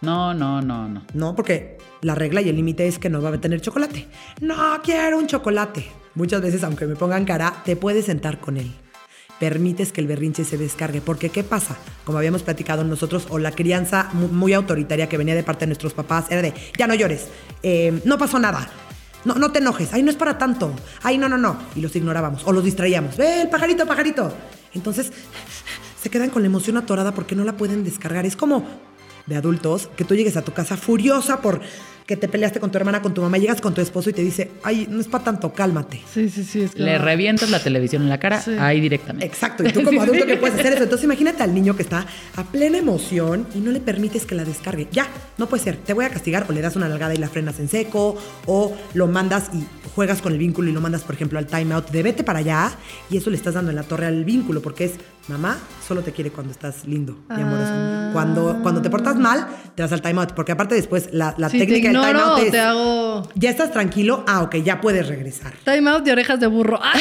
No, no, no, no. No, porque la regla y el límite es que no va a tener chocolate. No quiero un chocolate. Muchas veces, aunque me pongan cara, te puedes sentar con él. Permites que el berrinche se descargue. Porque, ¿qué pasa? Como habíamos platicado nosotros, o la crianza mu- muy, autoritaria que venía de parte de nuestros papás, era de, ya no llores, eh, no pasó nada. No, no te enojes, ay, no es para tanto. Ay, no, no, no. Y los ignorábamos o los distraíamos. ¡Ve, el pajarito, pajarito! Entonces, se quedan con la emoción atorada porque no la pueden descargar. Es como de adultos que tú llegues a tu casa furiosa por que te peleaste con tu hermana, con tu mamá, llegas con tu esposo y te dice, ay, no es para tanto, cálmate. Sí, sí, sí. Es Le revientas la televisión en la cara, Sí. ahí directamente. Exacto, y tú como adulto que puedes hacer eso. Entonces imagínate al niño que está a plena emoción y no le permites que la descargue. Ya, no puede ser. Te voy a castigar o le das una nalgada y la frenas en seco o lo mandas y juegas con el vínculo y lo mandas, por ejemplo, al timeout de vete para allá y eso le estás dando en la torre al vínculo porque es mamá solo te quiere cuando estás lindo y amoroso. Ah. Cuando, cuando te portas mal, te vas al timeout porque aparte después la, la Si te técnica del timeout es te hago ya estás tranquilo, ah, ok, ya puedes regresar. time out de orejas de burro. ¡Ah!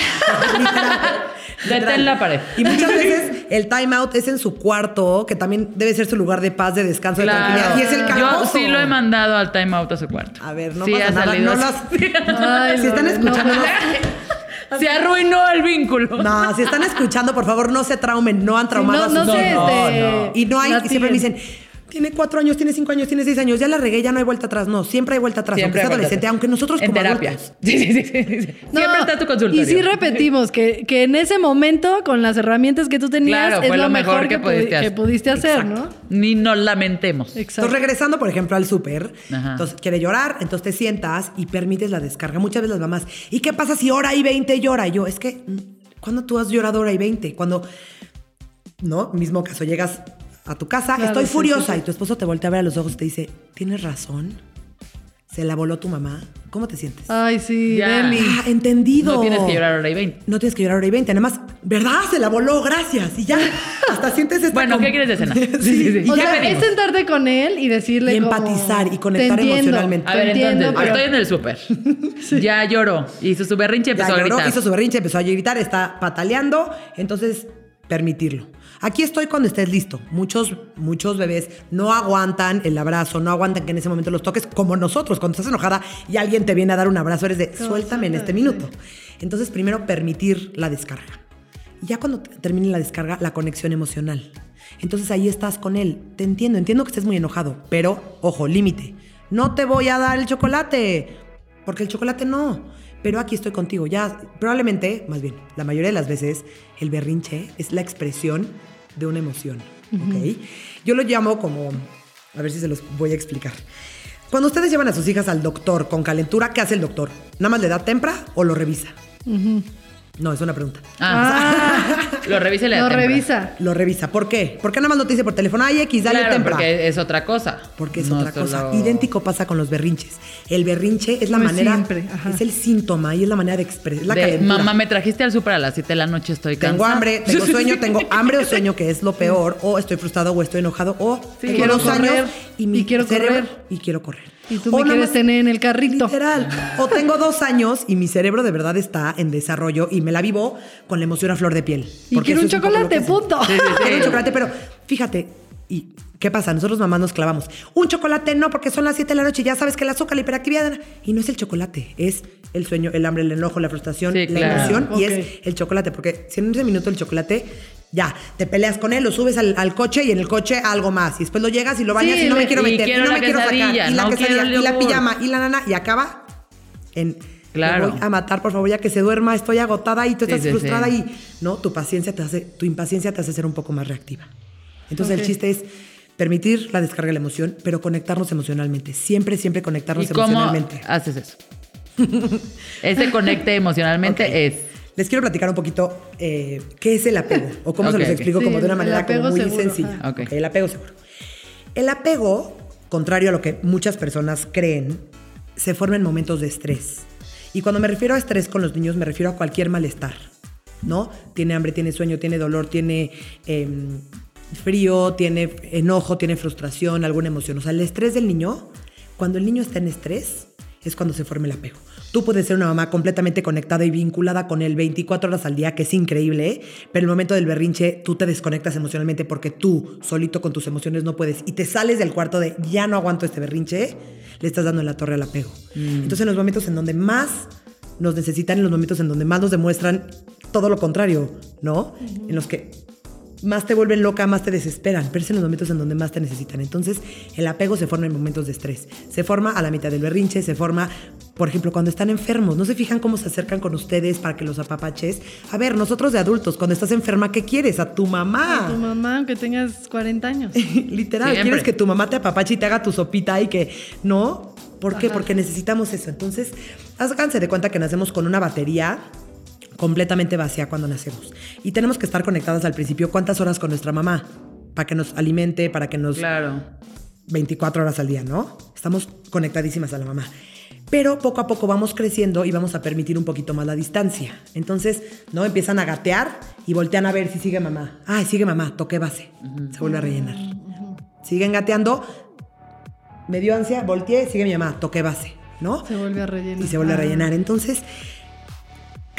Detén la pared. Y muchas veces el time out es en su cuarto, que también debe ser su lugar de paz, de descanso, de tranquilidad. Y es el Yo calabozo. sí lo he mandado al time out a su cuarto. A ver, no Sí, pasa ha nada. No. Ay, si están escuchando, no. Se arruinó el vínculo. no, si están escuchando, por favor, no se traumen, no han traumado no, a sus no hijos. este, Y no hay, y siempre me dicen, tiene cuatro años, tiene cinco años, tiene seis años, ya la regué, ya no hay vuelta atrás. No, siempre hay vuelta atrás, Siempre aunque sea adolescente, atrás. aunque nosotros En como terapia. adultos. Sí, sí, sí, sí, sí. No, Siempre está tu consultorio. Y sí repetimos que, que en ese momento, con las herramientas que tú tenías, Claro, es fue lo, lo mejor que pu- pudiste hacer. que pudiste hacer, ¿no? Ni nos lamentemos. Exacto. Entonces, regresando, por ejemplo, al súper, entonces quiere llorar, entonces te sientas y permites la descarga. Muchas veces las mamás, ¿y qué pasa si hora y 20 llora? Y yo, es que, ¿cuándo tú has llorado hora y 20? Cuando, ¿no? Mismo caso, llegas a tu casa, Claro, estoy sí, furiosa sí, sí. y tu esposo te voltea a ver a los ojos y te dice, ¿tienes razón? ¿Se la voló tu mamá? ¿Cómo te sientes? Ay, sí, Ya. Deli. Ah, entendido. No tienes que llorar hora y 20. No tienes que llorar hora y 20. Nada más, ¿verdad? Se la voló, gracias. Y ya, hasta sientes esta... Bueno, ¿qué quieres de cenar? sí, Sí, sí, sí. y O ya sea, es sentarte con él y decirle Y como, empatizar y "Te conectar entiendo, emocionalmente. A te ver, entiendo, entonces, pero- estoy en el súper. Ya lloró. Hizo su berrinche y Ya empezó a lloró, gritar. hizo su berrinche, empezó a gritar, está pataleando, entonces permitirlo. Aquí estoy cuando estés listo. Muchos, muchos bebés no aguantan el abrazo, no aguantan que en ese momento los toques, como nosotros, cuando estás enojada y alguien te viene a dar un abrazo, eres de suéltame en este minuto. Entonces, primero permitir la descarga. Y ya cuando te- termine la descarga, la conexión emocional. Entonces ahí estás con él. Te entiendo, entiendo que estés muy enojado, pero ojo, límite. No te voy a dar el chocolate, porque el chocolate no. pero aquí estoy contigo. Ya, probablemente, más bien, la mayoría de las veces, el berrinche es la expresión de una emoción. ¿ok? Yo lo llamo como, a ver si se los voy a explicar. Cuando ustedes llevan a sus hijas al doctor con calentura, ¿qué hace el doctor? ¿Nada más le da tempra o lo revisa? No, es una pregunta. Ah, lo revisa y le da Lo tempra. revisa. Lo revisa. ¿Por qué? ¿Por qué nada más lo te dice por teléfono? Ay, X, dale Claro, tempra. porque es otra cosa. Porque es No otra solo- cosa. Idéntico pasa con los berrinches. El berrinche es la No es manera, siempre, ajá. es el síntoma y es la manera de expresar. La De, calentura. mamá, me trajiste al súper a las 7 de la noche, estoy cansada. Tengo hambre, tengo sueño, tengo hambre o sueño, que es lo peor, o estoy frustrado o estoy enojado, o tengo quiero dos correr, años y mi y quiero cerebro correr. y quiero correr. Y tú O me quieres tener en el carrito. Literal. O tengo dos años y mi cerebro de verdad está en desarrollo y me la vivo con la emoción a flor de piel. Y quiero un chocolate, hacen. punto. Sí, sí, sí. Quiero un chocolate, pero fíjate, ¿y qué pasa? Nosotros mamás nos clavamos. Un chocolate no, porque son las 7 de la noche y ya sabes que el azúcar, la hiperactividad. Y no es el chocolate, es el sueño, el hambre, el enojo, la frustración, la claro. emoción y es el chocolate. Porque si en ese minuto el chocolate, ya, te peleas con él, lo subes al, al coche y en el coche algo más. Y después lo llegas y lo bañas Sí, y no me quiero meter, y, quiero no me quiero sacar. Y la no quesadilla, y la pijama, y la nana, y acaba en. Claro. "Me voy a matar, por favor, ya que se duerma, estoy agotada y tú estás sí, frustrada y no, tu paciencia te hace, tu impaciencia te hace ser un poco más reactiva. Entonces el chiste es permitir la descarga de la emoción, pero conectarnos emocionalmente. Siempre, siempre conectarnos ¿Y cómo emocionalmente. haces eso? Ese conecte emocionalmente es... Les quiero platicar un poquito eh, qué es el apego o cómo se los explico como de una manera como muy seguro, sencilla. el apego seguro. El apego, contrario a lo que muchas personas creen, se forma en momentos de estrés. Y cuando me refiero a estrés con los niños, me refiero a cualquier malestar. ¿No? Tiene hambre, tiene sueño, tiene dolor, tiene em, frío, tiene enojo, tiene frustración, alguna emoción. O sea, el estrés del niño, cuando el niño está en estrés, es cuando se forma el apego. Tú puedes ser una mamá completamente conectada y vinculada con él 24 horas al día, que es increíble, ¿eh? pero el momento del berrinche tú te desconectas emocionalmente porque tú, solito con tus emociones, no puedes y te sales del cuarto de ya no aguanto este berrinche, le estás dando en la torre al apego. Entonces, en los momentos en donde más nos necesitan, en los momentos en donde más nos demuestran todo lo contrario, ¿no? En los que más te vuelven loca, más te desesperan, pero es en los momentos en donde más te necesitan. Entonces, el apego se forma en momentos de estrés. Se forma a la mitad del berrinche, se forma, por ejemplo, cuando están enfermos. ¿No se fijan cómo se acercan con ustedes para que los apapaches? A ver, nosotros de adultos, cuando estás enferma, ¿qué quieres? A tu mamá. Tu mamá, aunque tengas 40 años. Literal, Siempre. quieres que tu mamá te apapache y te haga tu sopita y que no. ¿Por qué? Porque necesitamos eso. Entonces, háganse de cuenta que nacemos con una batería completamente vacía cuando nacemos. Y tenemos que estar conectadas al principio cuántas horas con nuestra mamá para que nos alimente, para que nos... Claro. 24 horas al día, ¿no? Estamos conectadísimas a la mamá. Pero poco a poco vamos creciendo y vamos a permitir un poquito más la distancia. Entonces, ¿no? Empiezan a gatear y voltean a ver si sigue mamá. Ay, sigue mamá, toqué base. Se vuelve a rellenar. Siguen gateando. Me dio ansia, volteé, sigue mi mamá, toqué base, ¿no? Se vuelve a rellenar. y se vuelve a Ah. rellenar. Entonces,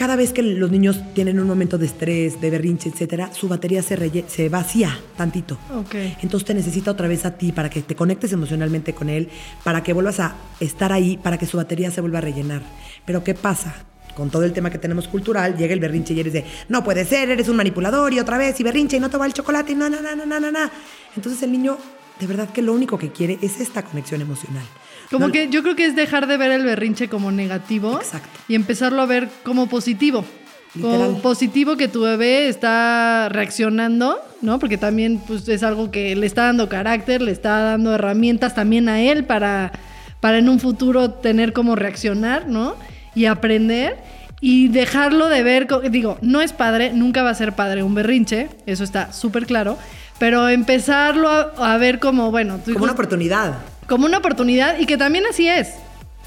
cada vez que los niños tienen un momento de estrés, de berrinche, etcétera, su batería se, se vacía tantito. Ok. Entonces te necesita otra vez a ti para que te conectes emocionalmente con él, para que vuelvas a estar ahí, para que su batería se vuelva a rellenar. Pero ¿qué pasa? Con todo el tema que tenemos cultural, llega el berrinche y eres de, no puede ser, eres un manipulador y otra vez, y berrinche y no te va el chocolate y no, no, no, no, no, no. Entonces el niño, de verdad que lo único que quiere es esta conexión emocional. Como No- que yo creo que es dejar de ver el berrinche como negativo Exacto. y empezarlo a ver como positivo. Como positivo que tu bebé está reaccionando, ¿no? Porque también pues, es algo que le está dando carácter, le está dando herramientas también a él para, para en un futuro tener cómo reaccionar, ¿no? Y aprender y dejarlo de ver, digo, no es padre, nunca va a ser padre un berrinche, eso está súper claro, pero empezarlo a, a ver como, bueno, Como una oportunidad. Como una oportunidad y que también así es.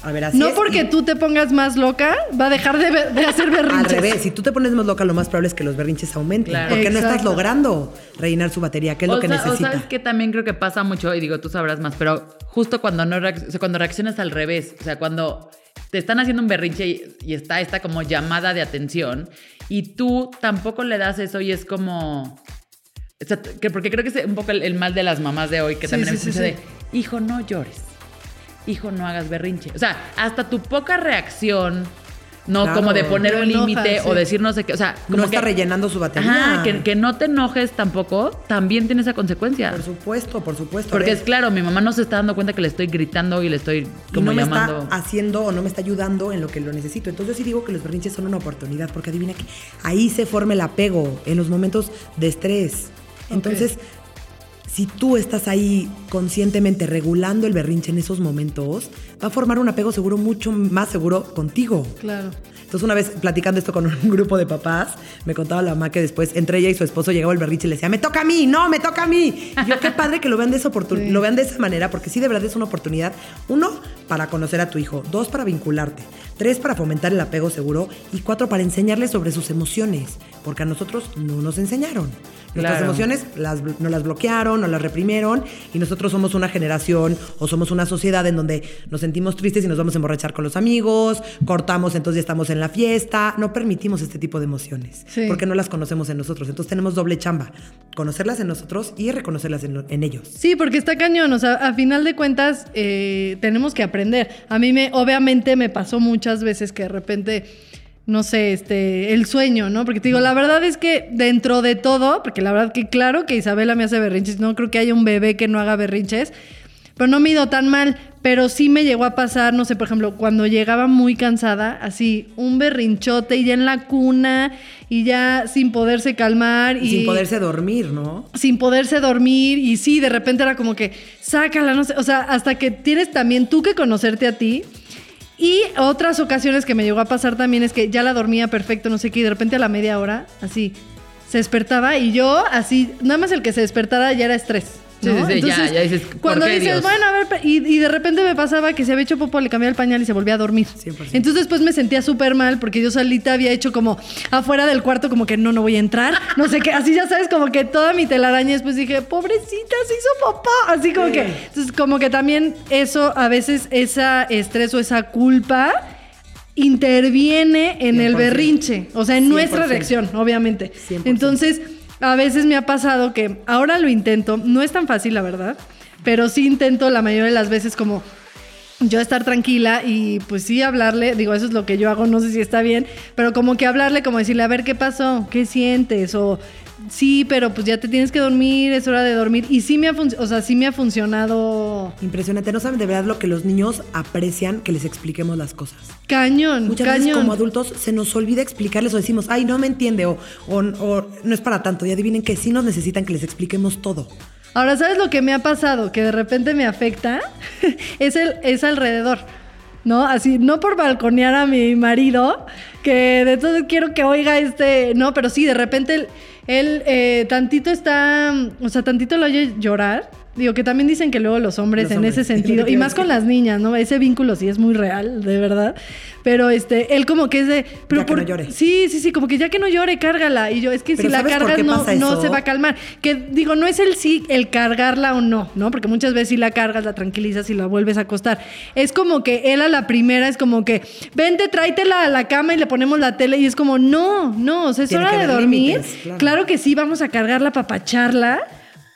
A ver, así no es, porque y- tú te pongas más loca, va a dejar de, hacer berrinches. Al revés, si tú te pones más loca, lo más probable es que los berrinches aumenten. Claro. Porque no estás logrando rellenar su batería, que es lo o que o necesita. sabes que también creo que pasa mucho, y digo, tú sabrás más, pero justo cuando no reacc- o sea, cuando reaccionas al revés, o sea, cuando te están haciendo un berrinche y, y está esta como llamada de atención, y tú tampoco le das eso y es como... o sea, que porque creo que es un poco el, el mal de las mamás de hoy, que Sí, también sí, es sí, mucho sí. de, hijo, no llores, hijo, no hagas berrinche. O sea, hasta tu poca reacción No Claro. como de poner un límite sí. o decir no sé qué. O sea, como no está que- rellenando su batería. Ajá, que, que no te enojes tampoco, también tiene esa consecuencia. Por supuesto, por supuesto. Porque es claro, mi mamá no se está dando cuenta que le estoy gritando y le estoy y como no me llamando. está haciendo o no me está ayudando en lo que lo necesito. Entonces yo sí digo que los berrinches son una oportunidad, porque adivina que ahí se forma el apego en los momentos de estrés. Entonces, si tú estás ahí conscientemente regulando el berrinche en esos momentos, va a formar un apego seguro mucho más seguro contigo. Claro. Entonces una vez platicando esto con un grupo de papás, me contaba la mamá que después entre ella y su esposo llegaba el berrinche y le decía, me toca a mí, no, me toca a mí. Y yo qué padre que lo vean de esa Sí. lo vean de esa manera, porque sí de verdad es una oportunidad, uno, para conocer a tu hijo, dos, para vincularte, tres, para fomentar el apego seguro y cuatro, para enseñarle sobre sus emociones, porque a nosotros no nos enseñaron. Nuestras Claro. emociones las, nos las bloquearon, nos las reprimieron y nosotros somos una generación o somos una sociedad en donde nos sentimos tristes y nos vamos a emborrachar con los amigos, cortamos, entonces ya estamos en la fiesta, no permitimos este tipo de emociones Sí. porque no las conocemos en nosotros. Entonces tenemos doble chamba, conocerlas en nosotros y reconocerlas en, lo- en ellos. Sí, porque está cañón. O sea, a final de cuentas, eh, tenemos que aprender. A mí me, obviamente, me pasó muchas veces que de repente, no sé, este, el sueño, ¿no? Porque te digo, la verdad es que dentro de todo, porque la verdad que claro que Isabela me hace berrinches, no creo que haya un bebé que no haga berrinches, pero no me ido tan mal. Pero sí me llegó a pasar, no sé, por ejemplo, cuando llegaba muy cansada, así, un berrinchote y ya en la cuna y ya sin poderse calmar Y y, sin poderse dormir, ¿no? sin poderse dormir y sí, de repente era como que sácala, no sé, o sea, hasta que tienes también tú que conocerte a ti. Y otras ocasiones que me llegó a pasar también es que ya la dormía perfecto, no sé qué, y de repente a la media hora, así, se despertaba y yo así, nada más el que se despertara ya era estrés. Sí, ¿no? sí, ya- ya dices, ¿por cuando qué, dices, Dios? bueno, a ver, y, y de repente me pasaba que se había hecho popo, le cambiaba el pañal y se volvía a dormir. 100%. Entonces después me sentía súper mal porque yo solita había hecho como afuera del cuarto, como que no, no voy a entrar, no sé qué, así ya sabes, como que toda mi telaraña. Después dije, pobrecita, se hizo papá. Así como que, entonces como que también eso, a veces esa estrés o esa culpa interviene en el 100%. berrinche, o sea, en 100%. nuestra reacción, obviamente. 100%. Entonces, a veces me ha pasado que ahora lo intento, no es tan fácil, la verdad, pero sí intento la mayoría de las veces como yo estar tranquila y pues sí hablarle, digo, eso es lo que yo hago, no sé si está bien, pero como que hablarle, como decirle, a ver qué pasó, qué sientes, o sí, pero pues ya te tienes que dormir, es hora de dormir, y sí me ha, o sea, sí me ha funcionado Impresionante. No saben de verdad lo que los niños aprecian que les expliquemos las cosas. cañón, Muchas cañón. veces como adultos se nos olvida explicarles o decimos, ay, no me entiende o, o- o no es para tanto. Y adivinen que sí nos necesitan que les expliquemos todo. Ahora, ¿sabes lo que me ha pasado? Que de repente me afecta. es, el, es alrededor. ¿No? Así, no por balconear a mi marido, que de todo quiero que oiga este. No, pero sí, de repente él, eh, tantito está. O sea, tantito lo oye llorar. Digo, que también dicen que luego los hombres Los en hombres, ese sentido, y más con las niñas, ¿no? Ese vínculo sí es muy real, de verdad. Pero este, él como que es de. Pero Ya que no llore. Sí, sí, sí, como que ya que no llore, cárgala. Y yo, es que Pero si la ¿sabes por cargas no, no se va a calmar. Que digo, no es el sí, el cargarla o no, ¿no? Porque muchas veces si la cargas, la tranquilizas y la vuelves a acostar. Es como que él a la primera es como que, vente, tráetela a la cama y le ponemos la tele. Y es como, no, no, o sea, es Tiene hora de dormir. claro. claro. que sí, vamos a cargarla para pacharla.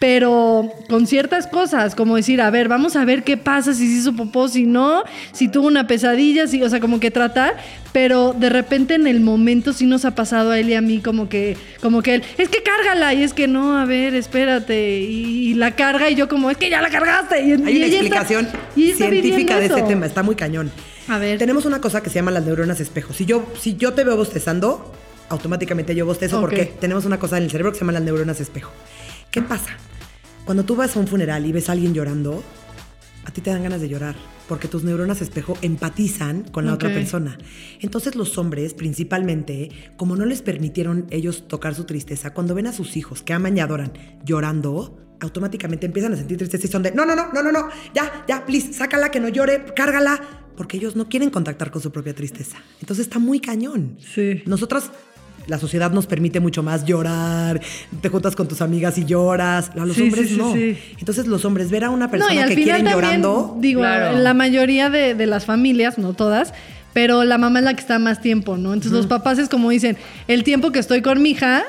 Pero con ciertas cosas, como decir, a ver, vamos a ver qué pasa, si se hizo popó, si no, si tuvo una pesadilla, si, o sea, como que tratar, pero de repente en el momento sí nos ha pasado a él y a mí como que, como que él, es que cárgala, y es que no, a ver, espérate, y, y la carga y yo como, es que ya la cargaste. Y, Hay y una ella está- explicación y científica de este eso. tema, está muy cañón. A ver. Tenemos una cosa que se llama las neuronas espejo. Si yo, si yo te veo bostezando, automáticamente yo bostezo porque tenemos una cosa en el cerebro que se llama las neuronas espejo. ¿Qué pasa? Cuando tú vas a un funeral y ves a alguien llorando, a ti te dan ganas de llorar porque tus neuronas espejo empatizan con la otra persona. Entonces los hombres, principalmente, como no les permitieron ellos tocar su tristeza, cuando ven a sus hijos que aman y adoran llorando, automáticamente empiezan a sentir tristeza y son de, no, no, no, no, no, no, ya, ya, please, sácala, que no llore, cárgala, porque ellos no quieren contactar con su propia tristeza. Entonces está muy cañón. Sí. Nosotras, la sociedad nos permite mucho más llorar, te juntas con tus amigas y lloras, a los Sí, hombres sí, no. sí. Entonces los hombres, ver a una No, persona y al que final quieren también, llorando... digo, Claro. en la mayoría de, de las familias, no todas, pero la mamá es la que está más tiempo, ¿no? Entonces los papás es como dicen, el tiempo que estoy con mi hija,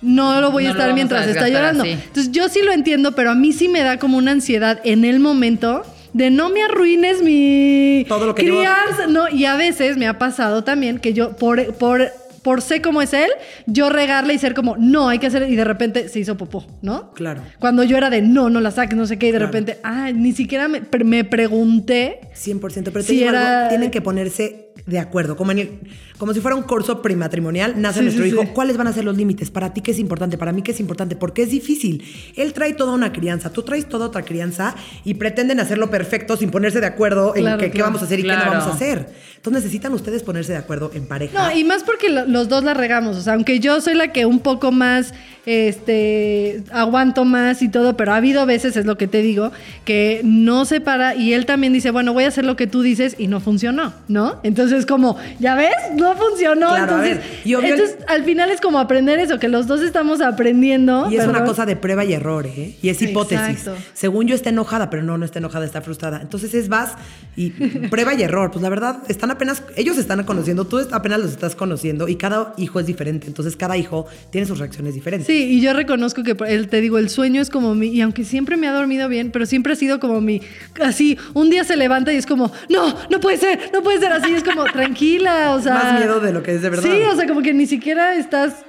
no lo voy a No estar mientras a está llorando. así. Entonces yo sí lo entiendo, pero a mí sí me da como una ansiedad en el momento de no me arruines mi Todo lo que yo- crianza. No, y a veces me ha pasado también que yo, por, por, por sé cómo es él, yo regarle y ser como, no, hay que hacer, y de repente se hizo popó, ¿no? Claro. Cuando yo era de, no, no la saques, no sé qué, y de Claro. repente, ah, ni siquiera me, me pregunté. 100%, pero Sí, digo algo, era- tienen que ponerse de acuerdo, como, en el- como si fuera un curso prematrimonial, nace Sí, nuestro sí, hijo, sí. ¿cuáles van a ser los límites? Para ti qué es importante, para mí qué es importante, porque es difícil. Él trae toda una crianza, tú traes toda otra crianza y pretenden hacerlo perfecto sin ponerse de acuerdo en Claro, qué, vamos a hacer y qué no vamos a hacer. Entonces necesitan ustedes ponerse de acuerdo en pareja. No, y más porque lo- los dos la regamos. O sea, aunque yo soy la que un poco más, este, aguanto más y todo, pero ha habido veces, es lo que te digo, que no se para y él también dice, bueno, voy a hacer lo que tú dices y no funcionó, ¿no? Entonces, como, ya ves, no funcionó. Claro, entonces, ver, y obvio- entonces, al final es como aprender eso, que los dos estamos aprendiendo. Y es una cosa de prueba y error, ¿eh? Y es hipótesis. Exacto. Según yo está enojada, pero no, no está enojada, está frustrada. Entonces es vas y prueba y error. Pues la verdad, están apenas, ellos están conociendo, tú apenas los estás conociendo y cada hijo es diferente. Entonces cada hijo tiene sus reacciones diferentes. Sí, y yo reconozco que el, te digo, el sueño es como mi, y aunque siempre me ha dormido bien, pero siempre ha sido como mi, así, un día se levanta y es como, no, no puede ser, no puede ser así, es como, tranquila, o sea. Más miedo de lo que es de verdad. Sí, o sea, como que ni siquiera estás.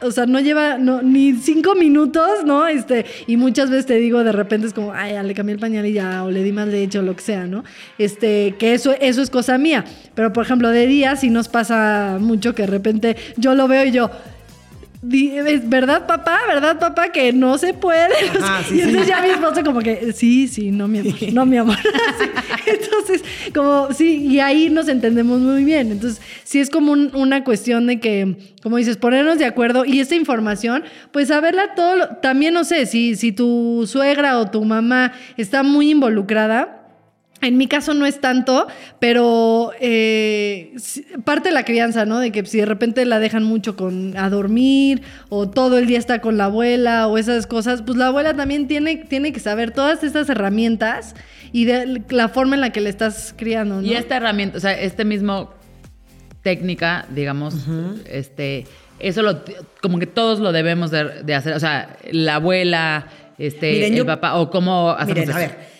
O sea, no lleva no, ni cinco minutos, ¿no? Este, y muchas veces te digo, de repente es como, ay, ya le cambié el pañal y ya, o le di más leche o lo que sea, ¿no? Este, que eso, eso es cosa mía. Pero, por ejemplo, de día sí nos pasa mucho que de repente yo lo veo y yo, Di- ¿Es verdad, papá? ¿Verdad, papá? Que no se puede. Ajá, sí, y entonces sí. ya mi esposo como que, sí, sí, no, mi amor, no, mi amor. Sí. Entonces, como, sí, y ahí nos entendemos muy bien. Entonces, sí es como un- una cuestión de que, como dices, ponernos de acuerdo y esta información, pues saberla todo, lo- también no sé, si, si tu suegra o tu mamá está muy involucrada, en mi caso no es tanto, pero eh, parte de la crianza, ¿no? De que si de repente la dejan mucho con a dormir o todo el día está con la abuela o esas cosas, pues la abuela también tiene, tiene que saber todas estas herramientas y de la forma en la que le estás criando, ¿no? Y esta herramienta, o sea, este mismo técnica, digamos, este, eso lo, como que todos lo debemos de, de hacer, o sea, la abuela, este, Miren, el yo- papá, o cómo hacemos Miren, a ver.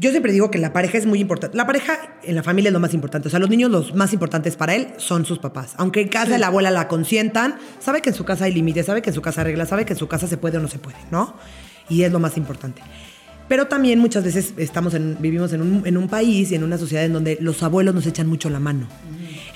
Yo siempre digo que la pareja es muy importante. La pareja en la familia es lo más importante. O sea, los niños los más importantes para él son sus papás. Aunque en casa la abuela la consientan, sabe que en su casa hay límites, sabe que en su casa hay reglas, sabe que en su casa se puede o no se puede, ¿no? Y es lo más importante. Pero también muchas veces estamos en, vivimos en un, en un país y en una sociedad en donde los abuelos nos echan mucho la mano.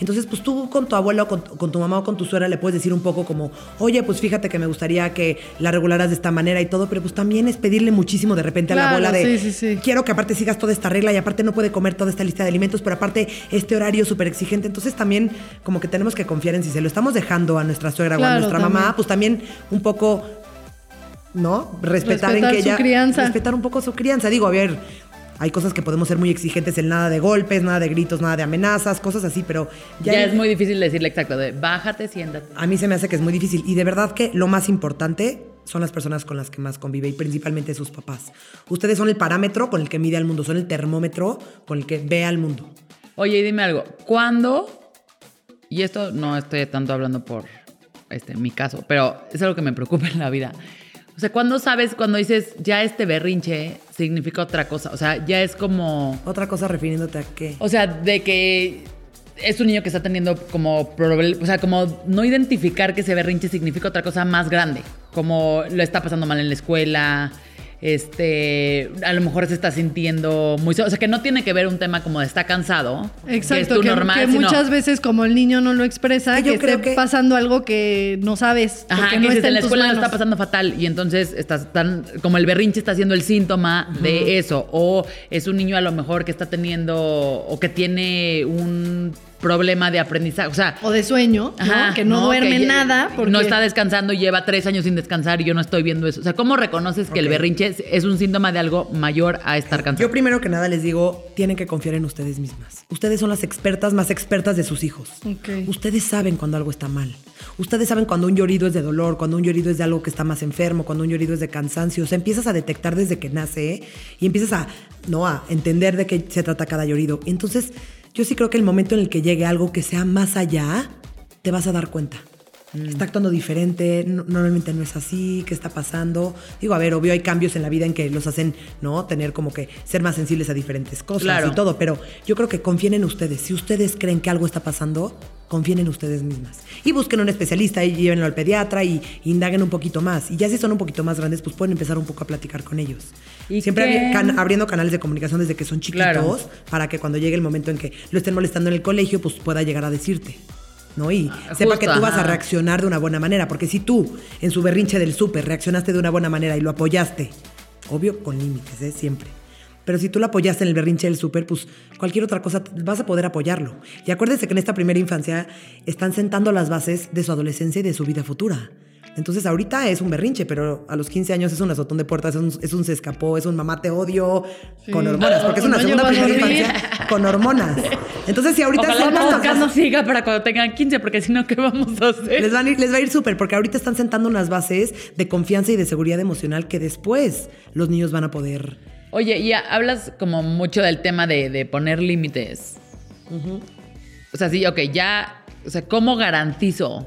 Entonces, pues tú con tu abuelo, con, con tu mamá o con tu suegra le puedes decir un poco como, oye, pues fíjate que me gustaría que la regularas de esta manera y todo, pero pues también es pedirle muchísimo de repente a la abuela de, sí, sí, sí. quiero que aparte sigas toda esta regla y aparte no puede comer toda esta lista de alimentos, pero aparte este horario súper exigente. Entonces también como que tenemos que confiar en si se lo estamos dejando a nuestra suegra o a nuestra también. mamá, pues también un poco, ¿no? Respetar, en que ella... crianza. Respetar un poco su crianza. Digo, a ver, hay cosas que podemos ser muy exigentes en nada de golpes, nada de gritos, nada de amenazas, cosas así, pero Ya, ya, es muy difícil decirle exacto, de bájate, siéntate. a mí se me hace que es muy difícil. Y de verdad que lo más importante son las personas con las que más convive y principalmente sus papás. Ustedes son el parámetro con el que mide al mundo, son el termómetro con el que ve al mundo. Oye, y dime algo, ¿cuándo? Y esto no estoy tanto hablando por este, mi caso, pero es algo que me preocupa en la vida. O sea, ¿cuándo sabes, cuando dices, ya este berrinche significa otra cosa? O sea, ya es como... Otra cosa refiriéndote a qué. O sea, de que es un niño que está teniendo como o sea, como no identificar que ese berrinche significa otra cosa más grande, como lo está pasando mal en la escuela, este, a lo mejor se está sintiendo muy, o sea, que no tiene que ver un tema como de está cansado, que es Exacto, tu que, normal, que sino- muchas veces como el niño no lo expresa, Que que, yo esté creo que- pasando algo que no sabes, Ajá, que no dices, está en la escuela manos. está pasando fatal y entonces estás tan, como el berrinche está siendo el síntoma de eso o es un niño a lo mejor que está teniendo o que tiene un problema de aprendizaje, o sea, O de sueño, ¿no? Ajá, que no, duerme que nada. Porque... No está descansando y lleva tres años sin descansar y yo no estoy viendo eso. O sea, ¿cómo reconoces que el berrinche es, es un síntoma de algo mayor a estar cansado? Yo primero que nada les digo, tienen que confiar en ustedes mismas. Ustedes son las expertas más expertas de sus hijos. Ustedes saben cuando algo está mal. Ustedes saben cuando un llorido es de dolor, cuando un llorido es de algo que está más enfermo, cuando un llorido es de cansancio. O sea, empiezas a detectar desde que nace ¿eh? y empiezas a, no, a entender de qué se trata cada llorido. Entonces, yo sí creo que el momento en el que llegue algo que sea más allá, te vas a dar cuenta. está actuando diferente, no- normalmente no es así, ¿qué está pasando? Digo, a ver, obvio hay cambios en la vida en que los hacen, ¿no? Tener como que ser más sensibles a diferentes cosas Claro. y todo, pero yo creo que confíen en ustedes. Si ustedes creen que algo está pasando, confíen en ustedes mismas. Y busquen un especialista y llévenlo al pediatra y indaguen un poquito más. Y ya si son un poquito más grandes, pues pueden empezar un poco a platicar con ellos. ¿Y Siempre can- abriendo canales de comunicación desde que son chiquitos Claro. para que cuando llegue el momento en que lo estén molestando en el colegio, pues pueda llegar a decirte. ¿No? Y Ah, sepa que tú vas a reaccionar de una buena manera. Porque si tú, en su berrinche del súper, reaccionaste de una buena manera y lo apoyaste, obvio, con límites, ¿eh? Siempre. Pero si tú lo apoyaste en el berrinche del súper, pues cualquier otra cosa vas a poder apoyarlo. Y acuérdense que en esta primera infancia están sentando las bases de su adolescencia y de su vida futura. Entonces ahorita es un berrinche, pero a los 15 años es un azotón de puertas, es un, es un se escapó, es un mamá te odio, Sí. con hormonas, porque es una segunda primera infancia con hormonas. Entonces si ahorita Ojalá están bases- no siga para cuando tengan 15, porque si no, ¿qué vamos a hacer? les, van a ir- les va a ir súper, porque ahorita están sentando unas bases de confianza y de seguridad emocional que después los niños van a poder Oye, y hablas como mucho del tema de, de poner límites. O sea, sí, ok, ya. O sea, ¿cómo garantizo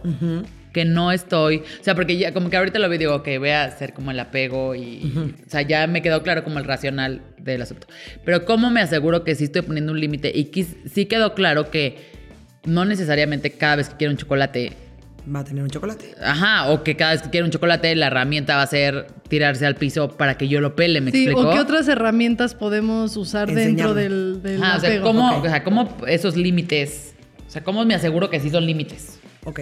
que no estoy? O sea, porque ya como que ahorita lo veo y digo, ok, voy a hacer como el apego y. O sea, ya me quedó claro como el racional del asunto. Pero ¿cómo me aseguro que sí estoy poniendo un límite? Y quis- sí quedó claro que no necesariamente cada vez que quiero un chocolate va a tener un chocolate. Ajá, o que cada vez que quiero un chocolate, la herramienta va a ser tirarse al piso para que yo lo pele, ¿me Sí, explico? o qué otras herramientas podemos usar dentro del, del Ajá, o sea, apego. ¿cómo, o sea, ¿cómo esos límites? O sea, ¿cómo me aseguro que sí son límites? Ok.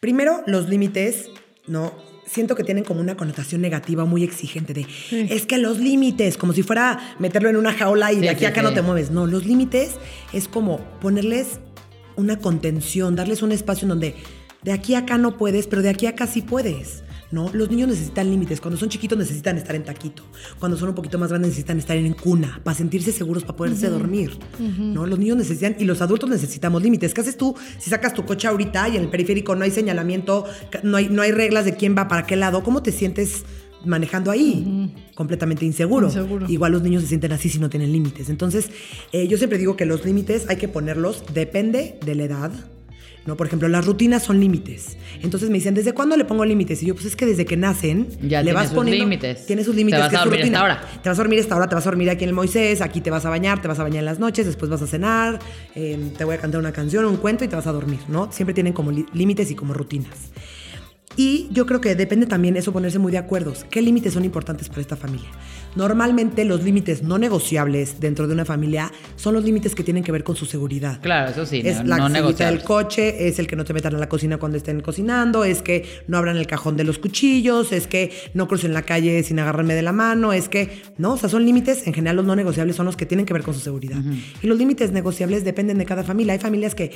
Primero, los límites, ¿no? Siento que tienen como una connotación negativa muy exigente de es que los límites, como si fuera meterlo en una jaula y Sí, de aquí a acá no te mueves. No, los límites es como ponerles una contención, darles un espacio en donde de aquí a acá no puedes, pero de aquí a acá sí puedes. ¿No? Los niños necesitan límites. Cuando son chiquitos necesitan estar en taquito. Cuando son un poquito más grandes necesitan estar en cuna para sentirse seguros, para poderse dormir. ¿no? Los niños necesitan y los adultos necesitamos límites. ¿Qué haces tú si sacas tu coche ahorita y en el periférico no hay señalamiento, no hay, no hay reglas de quién va para qué lado? ¿Cómo te sientes manejando ahí? Completamente inseguro. Inseguro. Igual los niños se sienten así si no tienen límites. Entonces, eh, yo siempre digo que los límites hay que ponerlos, depende de la edad. ¿No? Por ejemplo, las rutinas son límites. Entonces me dicen, ¿desde cuándo le pongo límites? Y yo, pues es que desde que nacen, Ya le vas sus poniendo. límites. Tiene sus límites. Te vas que a dormir rutina. esta hora. Te vas a dormir esta hora, te vas a dormir aquí en el Moisés, aquí te vas a bañar, te vas a bañar en las noches, después vas a cenar, eh, te voy a cantar una canción, un cuento y te vas a dormir, ¿no? Siempre tienen como límites y como rutinas. Y yo creo que depende también eso ponerse muy de acuerdos. ¿Qué límites son importantes para esta familia? Normalmente los límites no negociables dentro de una familia son los límites que tienen que ver con su seguridad. Claro, eso sí, Es no, la no del coche, es el que no te metan a la cocina cuando estén cocinando, es que no abran el cajón de los cuchillos, es que no crucen la calle sin agarrarme de la mano, es que, ¿no? O sea, son límites, en general los no negociables son los que tienen que ver con su seguridad. Y los límites negociables dependen de cada familia. Hay familias que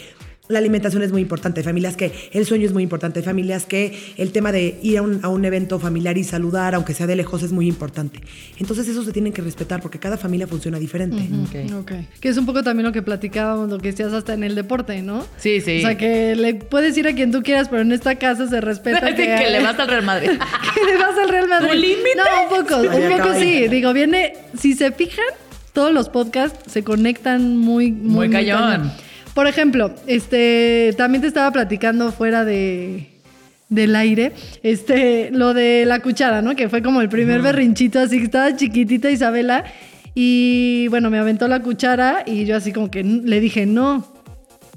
la alimentación es muy importante, hay familias que el sueño es muy importante, hay familias que el tema de ir a un, a un evento familiar y saludar, aunque sea de lejos, es muy importante. Entonces eso se tienen que respetar porque cada familia funciona diferente. Ok. Ok. Que es un poco también lo que platicábamos, lo que decías hasta en el deporte, ¿no? Sí, sí. O sea, que le puedes ir a quien tú quieras, pero en esta casa se respeta que, que, le vas al Real Madrid. que le vas al Real Madrid. ¿Tu límite? No, un poco, un poco sí. Digo, viene, si se fijan, todos los podcasts se conectan muy, muy, Muy cañón. Por ejemplo, este, también te estaba platicando fuera de del aire, este, lo de la cuchara, ¿no? Que fue como el primer berrinchito, así que estaba chiquitita Isabela y bueno, me aventó la cuchara y yo así como que le dije, no,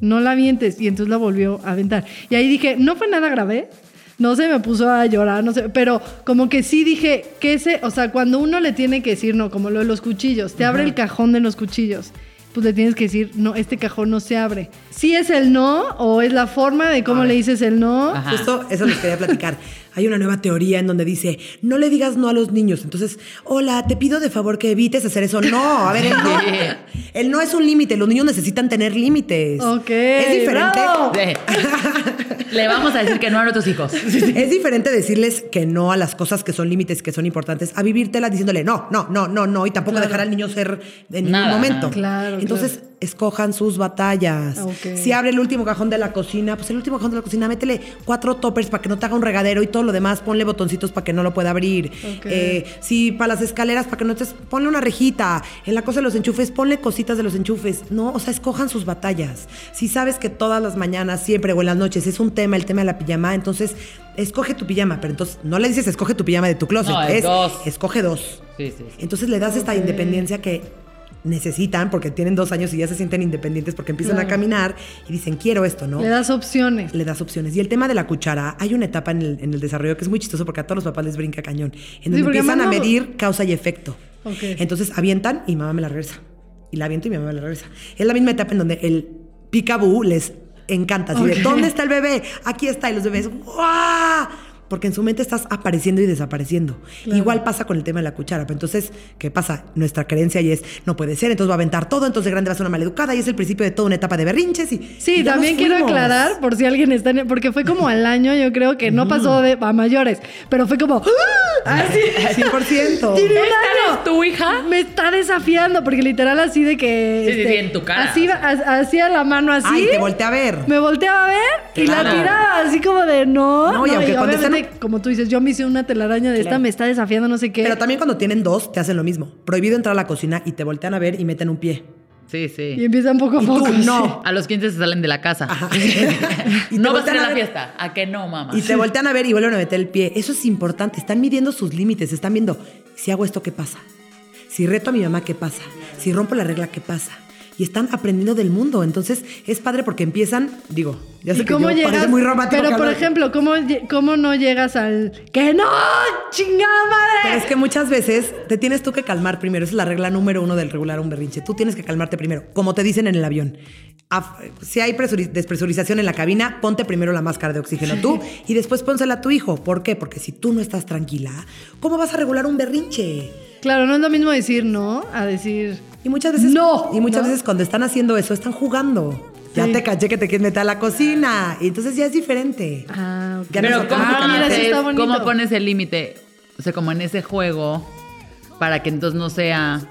no la avientes. Y entonces la volvió a aventar. Y ahí dije, no fue nada grave. No se me puso a llorar, no sé, pero como que sí dije que ese, o sea, cuando uno le tiene que decir no, como lo de los cuchillos, te abre el cajón de los cuchillos, pues le tienes que decir, no, este cajón no se abre. Si es el no o es la forma de cómo le dices el no. Ajá. Justo eso les quería platicar. Hay una nueva teoría en donde dice, no le digas no a los niños. Entonces, hola, te pido de favor que evites hacer eso. No, a ver, el no, el no es un límite. Los niños necesitan tener límites. Ok, Es diferente. Le vamos a decir que no a nuestros hijos. Es diferente decirles que no a las cosas que son límites, que son importantes, a vivírtela diciéndole no, no, no, no, no, y tampoco Claro. dejar al niño ser en ningún Nada, momento. Claro, Entonces, escojan sus batallas. Si abre el último cajón de la cocina, pues el último cajón de la cocina, métele cuatro toppers para que no te haga un regadero y todo lo demás, ponle botoncitos para que no lo pueda abrir. Eh, si para las escaleras, para que no te... Ponle una rejita. En la cosa de los enchufes, ponle cositas de los enchufes. No, o sea, escojan sus batallas. Si sabes que todas las mañanas, siempre o en las noches es un tema, el tema de la pijama, entonces escoge tu pijama. Pero entonces no le dices escoge tu pijama de tu closet, No, es es dos. escoge dos. Sí, sí, sí. Entonces le das esta independencia que necesitan porque tienen dos años y ya se sienten independientes porque empiezan Claro. a caminar y dicen quiero esto, ¿no? Le das opciones. Le das opciones. Y el tema de la cuchara, hay una etapa en el, en el desarrollo que es muy chistoso porque a todos los papás les brinca cañón. En donde empiezan a medir causa y efecto. Entonces avientan y mamá me la regresa. Y la aviento y mi mamá me la regresa. Es la misma etapa en donde el picabú les encanta. Así de. ¿dónde está el bebé? Aquí está. Y los bebés, ¡guau! Porque en su mente estás apareciendo y desapareciendo. Claro. Igual pasa con el tema de la cuchara. Pero entonces, ¿qué pasa? Nuestra creencia ahí es, no puede ser, entonces va a aventar todo, entonces de grande va a ser una maleducada y es el principio de toda una etapa de berrinches. Y, Sí, y también quiero aclarar, por si alguien está en... Porque fue como al año, yo creo que no pasó de a mayores, pero fue como... ¡ah! Así. 100%. Tiene un ¿Esta año. eres tu hija? Me está desafiando, porque literal así de que... este, Sí, sí, sí, en tu cara. Así, ha- hacía la mano así. Ay, te volteé a ver. Me volteaba a ver y la tiraba así como de no. No, y aunque cuando están- como tú dices, yo me hice una telaraña de esta, Claro. me está desafiando no sé qué. Pero también cuando tienen dos, te hacen lo mismo. Prohibido entrar a la cocina y te voltean a ver y meten un pie. Sí, Y sí. empiezan poco a Y tú, poco. no. A los 15 se salen de la casa. Ajá. Y no vas a ir a la fiesta. ¿A que no, mamá? Y te voltean a ver y vuelven a meter el pie. Eso es importante. Están midiendo sus límites. Están viendo, si hago esto, ¿qué pasa? Si reto a mi mamá, ¿qué pasa? Si rompo la regla, ¿qué pasa? Y están aprendiendo del mundo. Entonces, es padre porque empiezan, digo, ya sé ¿Y que cómo yo llegas? parece muy romántico. pero, por ejemplo, ¿cómo, ¿cómo no llegas al que no, chingada madre? Pero es que muchas veces te tienes tú que calmar primero. Esa es la regla número uno del regular un berrinche. Tú tienes que calmarte primero, como te dicen en el avión. Si hay presuri- despresurización en la cabina, ponte primero la máscara de oxígeno tú y después pónsela a tu hijo. ¿Por qué? Porque si tú no estás tranquila, ¿cómo vas a regular un berrinche? Claro, no es lo mismo decir no a decir. Y muchas veces No, y muchas ¿no? veces cuando están haciendo eso están jugando. Ya Sí. te caché que te quieres meter a la cocina y entonces ya es diferente. Ah, ok. Ya no Pero se ¿cómo, Ah, pones, mira, eso está bonito. ¿cómo pones el límite? O sea, como en ese juego, para que entonces no sea...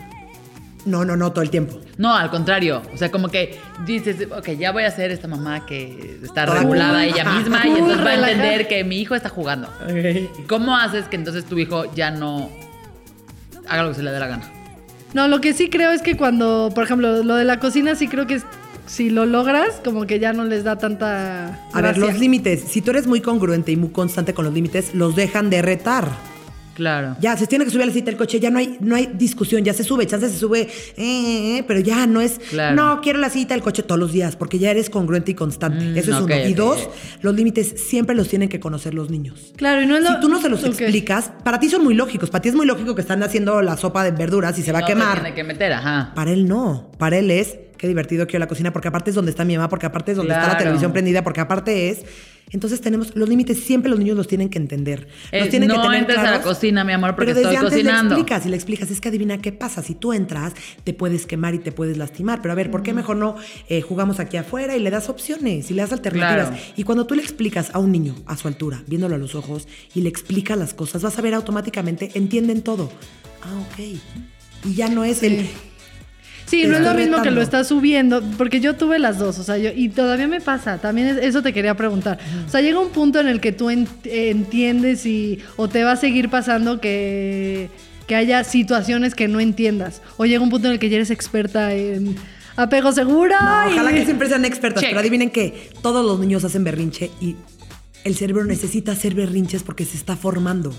No, no, no, todo el tiempo. No, al contrario. O sea, como que dices, ok, ya voy a ser esta mamá que está Toda regulada cool. ella misma y entonces va a entender que mi hijo está jugando. ¿Cómo haces que entonces tu hijo ya no haga lo que se le dé la gana? No, lo que sí creo es que cuando, por ejemplo, lo de la cocina sí creo que si lo logras, como que ya no les da tanta. A ver, los límites. Si tú eres muy congruente y muy constante con los límites, los dejan de retar. Claro. Ya, se tiene que subir a la cita del coche, ya no hay, no hay discusión, ya se sube, chance se sube, eh, eh, eh, pero ya no es, Claro. no, quiero la cita del coche todos los días, porque ya eres congruente y constante. Mm, Eso es uno. Y dos, los límites siempre los tienen que conocer los niños. Claro, y no es lo. Si tú no se los explicas, para ti son muy lógicos. Para ti es muy lógico que están haciendo la sopa de verduras y se va a quemar. tiene que meter, ajá. Para él no. Para él es, qué divertido quiero la cocina, porque aparte es donde está mi mamá, porque aparte es donde está la televisión prendida, porque aparte es. Entonces tenemos los límites, siempre los niños los tienen que entender. Los Eh, tienen no que tener entres a la cocina, mi amor, porque pero desde estoy antes cocinando. Le explicas y le explicas, es que adivina qué pasa. Si tú entras, te puedes quemar y te puedes lastimar. Pero a ver, ¿por qué mejor no eh, jugamos aquí afuera y le das opciones y le das alternativas? Claro. Y cuando tú le explicas a un niño a su altura, viéndolo a los ojos, y le explicas las cosas, vas a ver automáticamente, entienden todo. Ah, ok. Y ya no es el. Sí, no es lo mismo que lo estás subiendo, porque yo tuve las dos, o sea, yo, y todavía me pasa, también es- eso te quería preguntar. O sea, llega un punto en el que tú en- entiendes y, o te va a seguir pasando que, que haya situaciones que no entiendas, o llega un punto en el que ya eres experta en apego seguro. No, y- ojalá que siempre sean expertas, Check. pero adivinen que todos los niños hacen berrinche y el cerebro necesita hacer berrinches porque se está formando.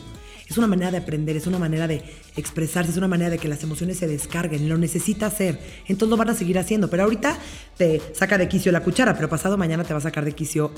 Es una manera de aprender, es una manera de expresarse, es una manera de que las emociones se descarguen, lo necesita hacer. Entonces lo van a seguir haciendo, pero ahorita te saca de quicio la cuchara, pero pasado mañana te va a sacar de quicio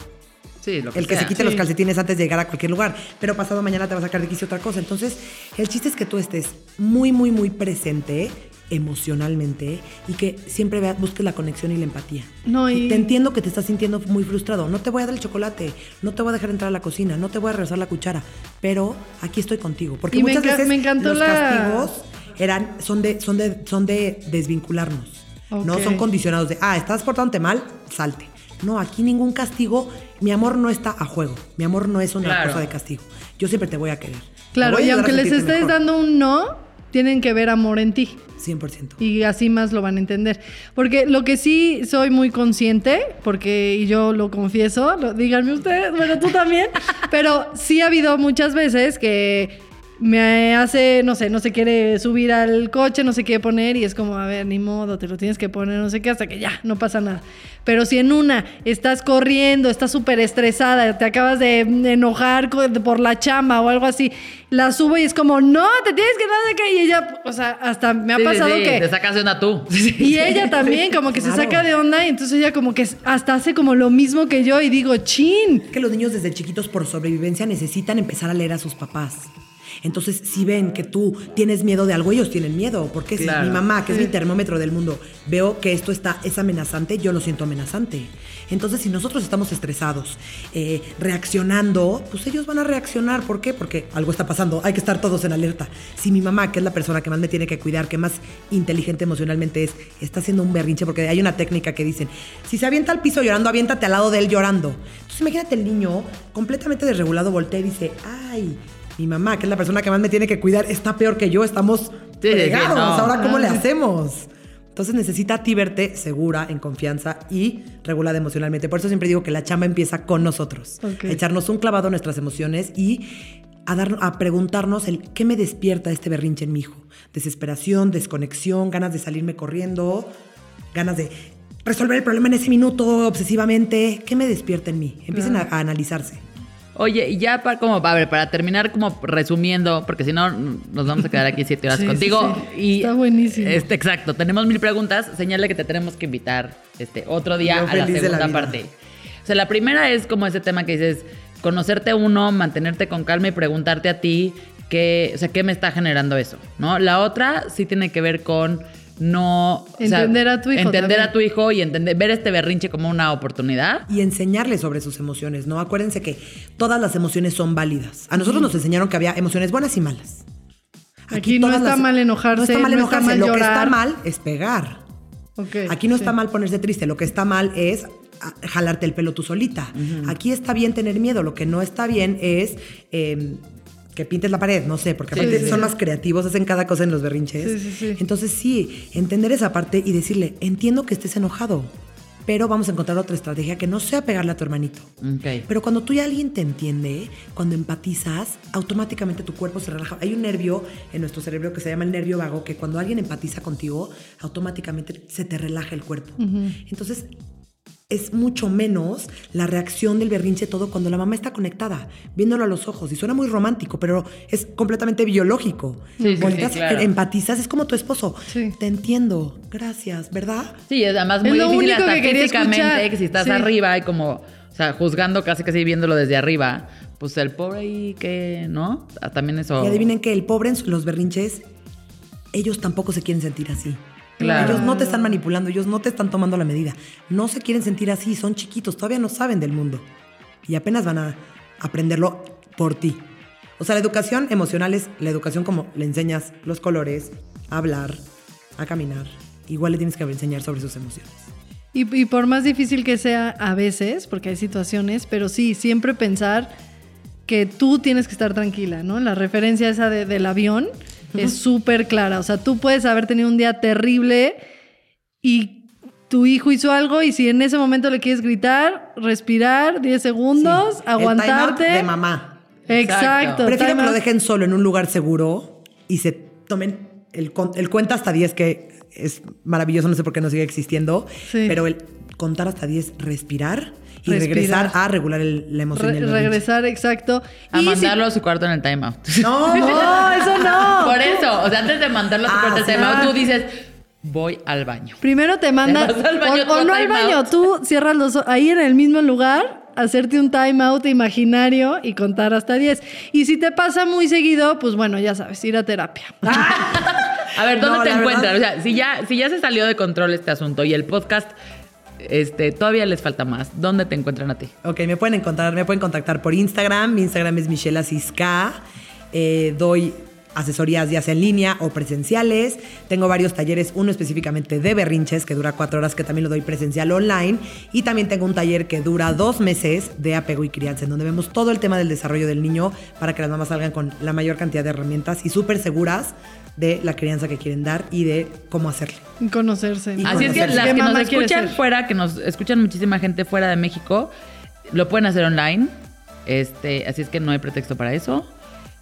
Sí, lo que el que sea. se quite los calcetines antes de llegar a cualquier lugar, pero pasado mañana te va a sacar de quicio otra cosa. Entonces, el chiste es que tú estés muy, muy, muy presente emocionalmente y que siempre veas, busques la conexión y la empatía. No, y- Te entiendo que te estás sintiendo muy frustrado. No te voy a dar el chocolate, no te voy a dejar entrar a la cocina, no te voy a regresar la cuchara, pero aquí estoy contigo. Porque Y muchas veces me encantó los la- castigos eran, son, de, son, de, son de desvincularnos. No son condicionados de, ah, estás portándote mal, salte. No, aquí ningún castigo, mi amor no está a juego. Mi amor no es una Claro. cosa de castigo. Yo siempre te voy a querer. Claro, y aunque les estés mejor. dando un no, tienen que ver amor en ti. 100%. Y así más lo van a entender. Porque lo que sí soy muy consciente, porque y yo lo confieso, lo, díganme ustedes, bueno, tú también, pero sí ha habido muchas veces que me hace, no sé, no se quiere subir al coche, no se quiere poner y es como, a ver, ni modo, te lo tienes que poner, no sé qué, hasta que ya, no pasa nada. Pero si en una estás corriendo, estás súper estresada, te acabas de enojar por la chamba o algo así, la subo y es como, no, te tienes que dar de qué. Y ella, o sea, hasta me ha Sí, pasado sí, que... Te sacas de una tú. Y ella también, como que se saca de onda y entonces ella como que hasta hace como lo mismo que yo y digo, chin. que los niños desde chiquitos por sobrevivencia necesitan empezar a leer a sus papás. Entonces, si ven que tú tienes miedo de algo, ellos tienen miedo. Porque si Claro. mi mamá, que es mi termómetro del mundo, veo que esto está, es amenazante, yo lo siento amenazante. Entonces, si nosotros estamos estresados, eh, reaccionando, pues ellos van a reaccionar. ¿Por qué? Porque algo está pasando. Hay que estar todos en alerta. Si mi mamá, que es la persona que más me tiene que cuidar, que más inteligente emocionalmente es, está haciendo un berrinche, porque hay una técnica que dicen, si se avienta al piso llorando, aviéntate al lado de él llorando. Entonces, imagínate el niño completamente desregulado, voltea y dice, ay, mi mamá, que es la persona que más me tiene que cuidar, está peor que yo, estamos sí, sí, fregados. no. Ahora, ¿cómo le Ah. hacemos? Entonces necesita a ti verte segura, en confianza y regulada emocionalmente. Por eso siempre digo que la chamba empieza con nosotros. A echarnos un clavado a nuestras emociones y a, dar, a preguntarnos el qué me despierta este berrinche en mi hijo. Desesperación, desconexión, ganas de salirme corriendo, ganas de resolver el problema en ese minuto obsesivamente. ¿Qué me despierta en mí? Empiecen a, a analizarse. Oye, y ya para, como, a ver, para terminar como resumiendo, porque si no nos vamos a quedar aquí siete horas Sí, contigo. sí. Y, Está buenísimo. Este, exacto, tenemos mil preguntas. Señale que te tenemos que invitar este otro día Yo a la segunda parte. O sea, la primera es como ese tema que dices, conocerte uno, mantenerte con calma y preguntarte a ti qué, o sea, qué me está generando eso, ¿no? La otra sí tiene que ver con no... o sea, Entender a tu hijo Entender también. a tu hijo y entender, ver este berrinche como una oportunidad. y enseñarle sobre sus emociones, ¿no? Acuérdense que todas las emociones son válidas. A nosotros nos enseñaron que había emociones buenas y malas. Aquí no está mal enojarse, No está mal no está enojarse. mal Lo que está llorar. mal es pegar. Ok, Aquí no sí. está mal ponerse triste. Lo que está mal es ah, jalarte el pelo tú solita. Aquí está bien tener miedo. Lo que no está bien es eh, que pintes la pared, no sé, porque Sí, aparte sí, sí. son más creativos, hacen cada cosa en los berrinches. Entonces sí, entender esa parte y decirle, entiendo que estés enojado, pero vamos a encontrar otra estrategia que no sea pegarle a tu hermanito. Pero cuando tú y alguien te entiende, cuando empatizas, automáticamente tu cuerpo se relaja. Hay un nervio en nuestro cerebro que se llama el nervio vago, que cuando alguien empatiza contigo, automáticamente se te relaja el cuerpo. Entonces, es mucho menos la reacción del berrinche todo cuando la mamá está conectada, viéndolo a los ojos. Y suena muy romántico, pero es completamente biológico. Sí, sí, claro. empatizas, es como tu esposo. Sí. Te entiendo, gracias, ¿verdad? Sí, es además Es muy lo difícil único hasta que quería físicamente escuchar. que si estás Sí. arriba y como, o sea, juzgando casi casi viéndolo desde arriba, pues el pobre ahí que, ¿no? Ah, También eso. Y adivinen que el pobre en los berrinches, ellos tampoco se quieren sentir así. Claro. Ellos no te están manipulando, ellos no te están tomando la medida. No se quieren sentir así, son chiquitos, todavía no saben del mundo. Y apenas van a aprenderlo por ti. O sea, la educación emocional es la educación como le enseñas los colores, a hablar, a caminar. Igual le tienes que enseñar sobre sus emociones. Y, y por más difícil que sea a veces, porque hay situaciones, pero sí, siempre pensar que tú tienes que estar tranquila, ¿no? La referencia esa de- del avión es súper clara. O sea, tú puedes haber tenido un día terrible y tu hijo hizo algo y si en ese momento le quieres gritar, respirar 10 segundos, Sí. aguantarte. El time out de mamá. Exacto. Exacto. Prefiero que lo dejen solo en un lugar seguro y se tomen el, el cuenta hasta 10, que es maravilloso, no sé por qué no sigue existiendo, Sí. pero el contar hasta 10, respirar y Respirar. regresar a regular el- la emoción. Re- del berrinche. regresar, exacto. A Y si- mandarlo a su cuarto en el timeout. No, No, eso no. Por eso, o sea, antes de mandarlo a su Ah, cuarto al sí. timeout, tú dices, voy al baño. Primero te manda. Te vas al baño, o, no al baño, tú cierras los ojos ahí en el mismo lugar, hacerte un time out imaginario y contar hasta 10. Y si te pasa muy seguido, pues bueno, ya sabes, ir a terapia. A ver, ¿dónde No, te encuentras? verdad- O sea, si ya, si ya se salió de control este asunto y el podcast, este, todavía les falta más. ¿Dónde te encuentran a ti? Ok, me pueden encontrar, me pueden contactar por Instagram. Mi Instagram es Michelle Asisca. Eh, doy asesorías ya sea en línea o presenciales. Tengo varios talleres, uno específicamente de berrinches que dura cuatro horas, que también lo doy presencial online. Y también tengo un taller que dura dos meses de apego y crianza, en donde vemos todo el tema del desarrollo del niño para que las mamás salgan con la mayor cantidad de herramientas y súper seguras de la crianza que quieren dar y de cómo hacerle. Conocerse. Y Así es que las ¿Qué que nos escuchan ser? fuera, que nos escuchan muchísima gente fuera de México, lo pueden hacer online. Este, así es que no hay pretexto para eso.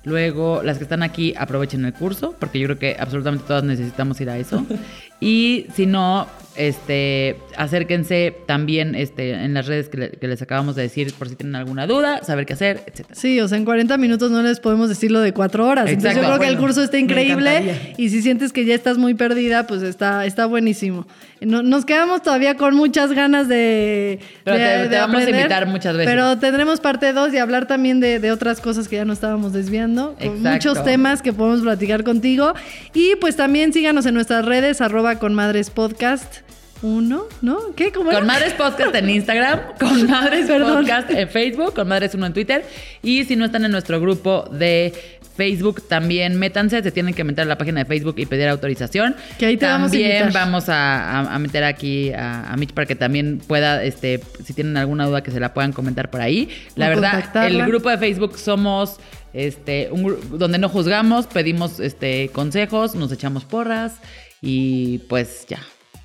Luego, las que están aquí, aprovechen el curso, porque yo creo que absolutamente todas necesitamos ir a eso. y si no, este, acérquense también este, en las redes que, le- que les acabamos de decir por si tienen alguna duda, saber qué hacer, etcétera. Sí, o sea, en 40 minutos no les podemos decir lo de cuatro horas. Entonces yo Exacto. creo que el curso está increíble y si sientes que ya estás muy perdida, pues está, está buenísimo. No- nos quedamos todavía con muchas ganas de, Pero de- te- de te vamos a invitar muchas veces. Pero tendremos parte 2 y hablar también de, de otras cosas que ya no estábamos desviando. Con Exacto. muchos temas que podemos platicar contigo. Y pues también síganos en nuestras redes, arroba con madres podcast. Uno, ¿no? ¿Qué? ¿Cómo era? Con Madres Podcast en Instagram, con Madres Perdón. Podcast en Facebook, con Madres Uno en Twitter. Y si no están en nuestro grupo de Facebook, también métanse, se tienen que meter a la página de Facebook y pedir autorización. Que ahí te vamos a también vamos a, a- a meter aquí a, a Mitch para que también pueda, este, si tienen alguna duda, que se la puedan comentar por ahí. La O verdad, el grupo de Facebook somos este, un donde no juzgamos, pedimos este, consejos, nos echamos porras y pues ya.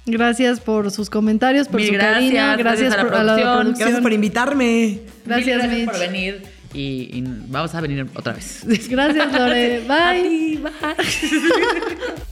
Gracias por sus comentarios, por Mil su gracias, cariño. gracias Gracias, a la por, a la producción. Gracias por invitarme. Gracias, Mil Mitch. por venir y, y vamos a venir otra vez. Gracias, Lore. Bye. A ti, bye.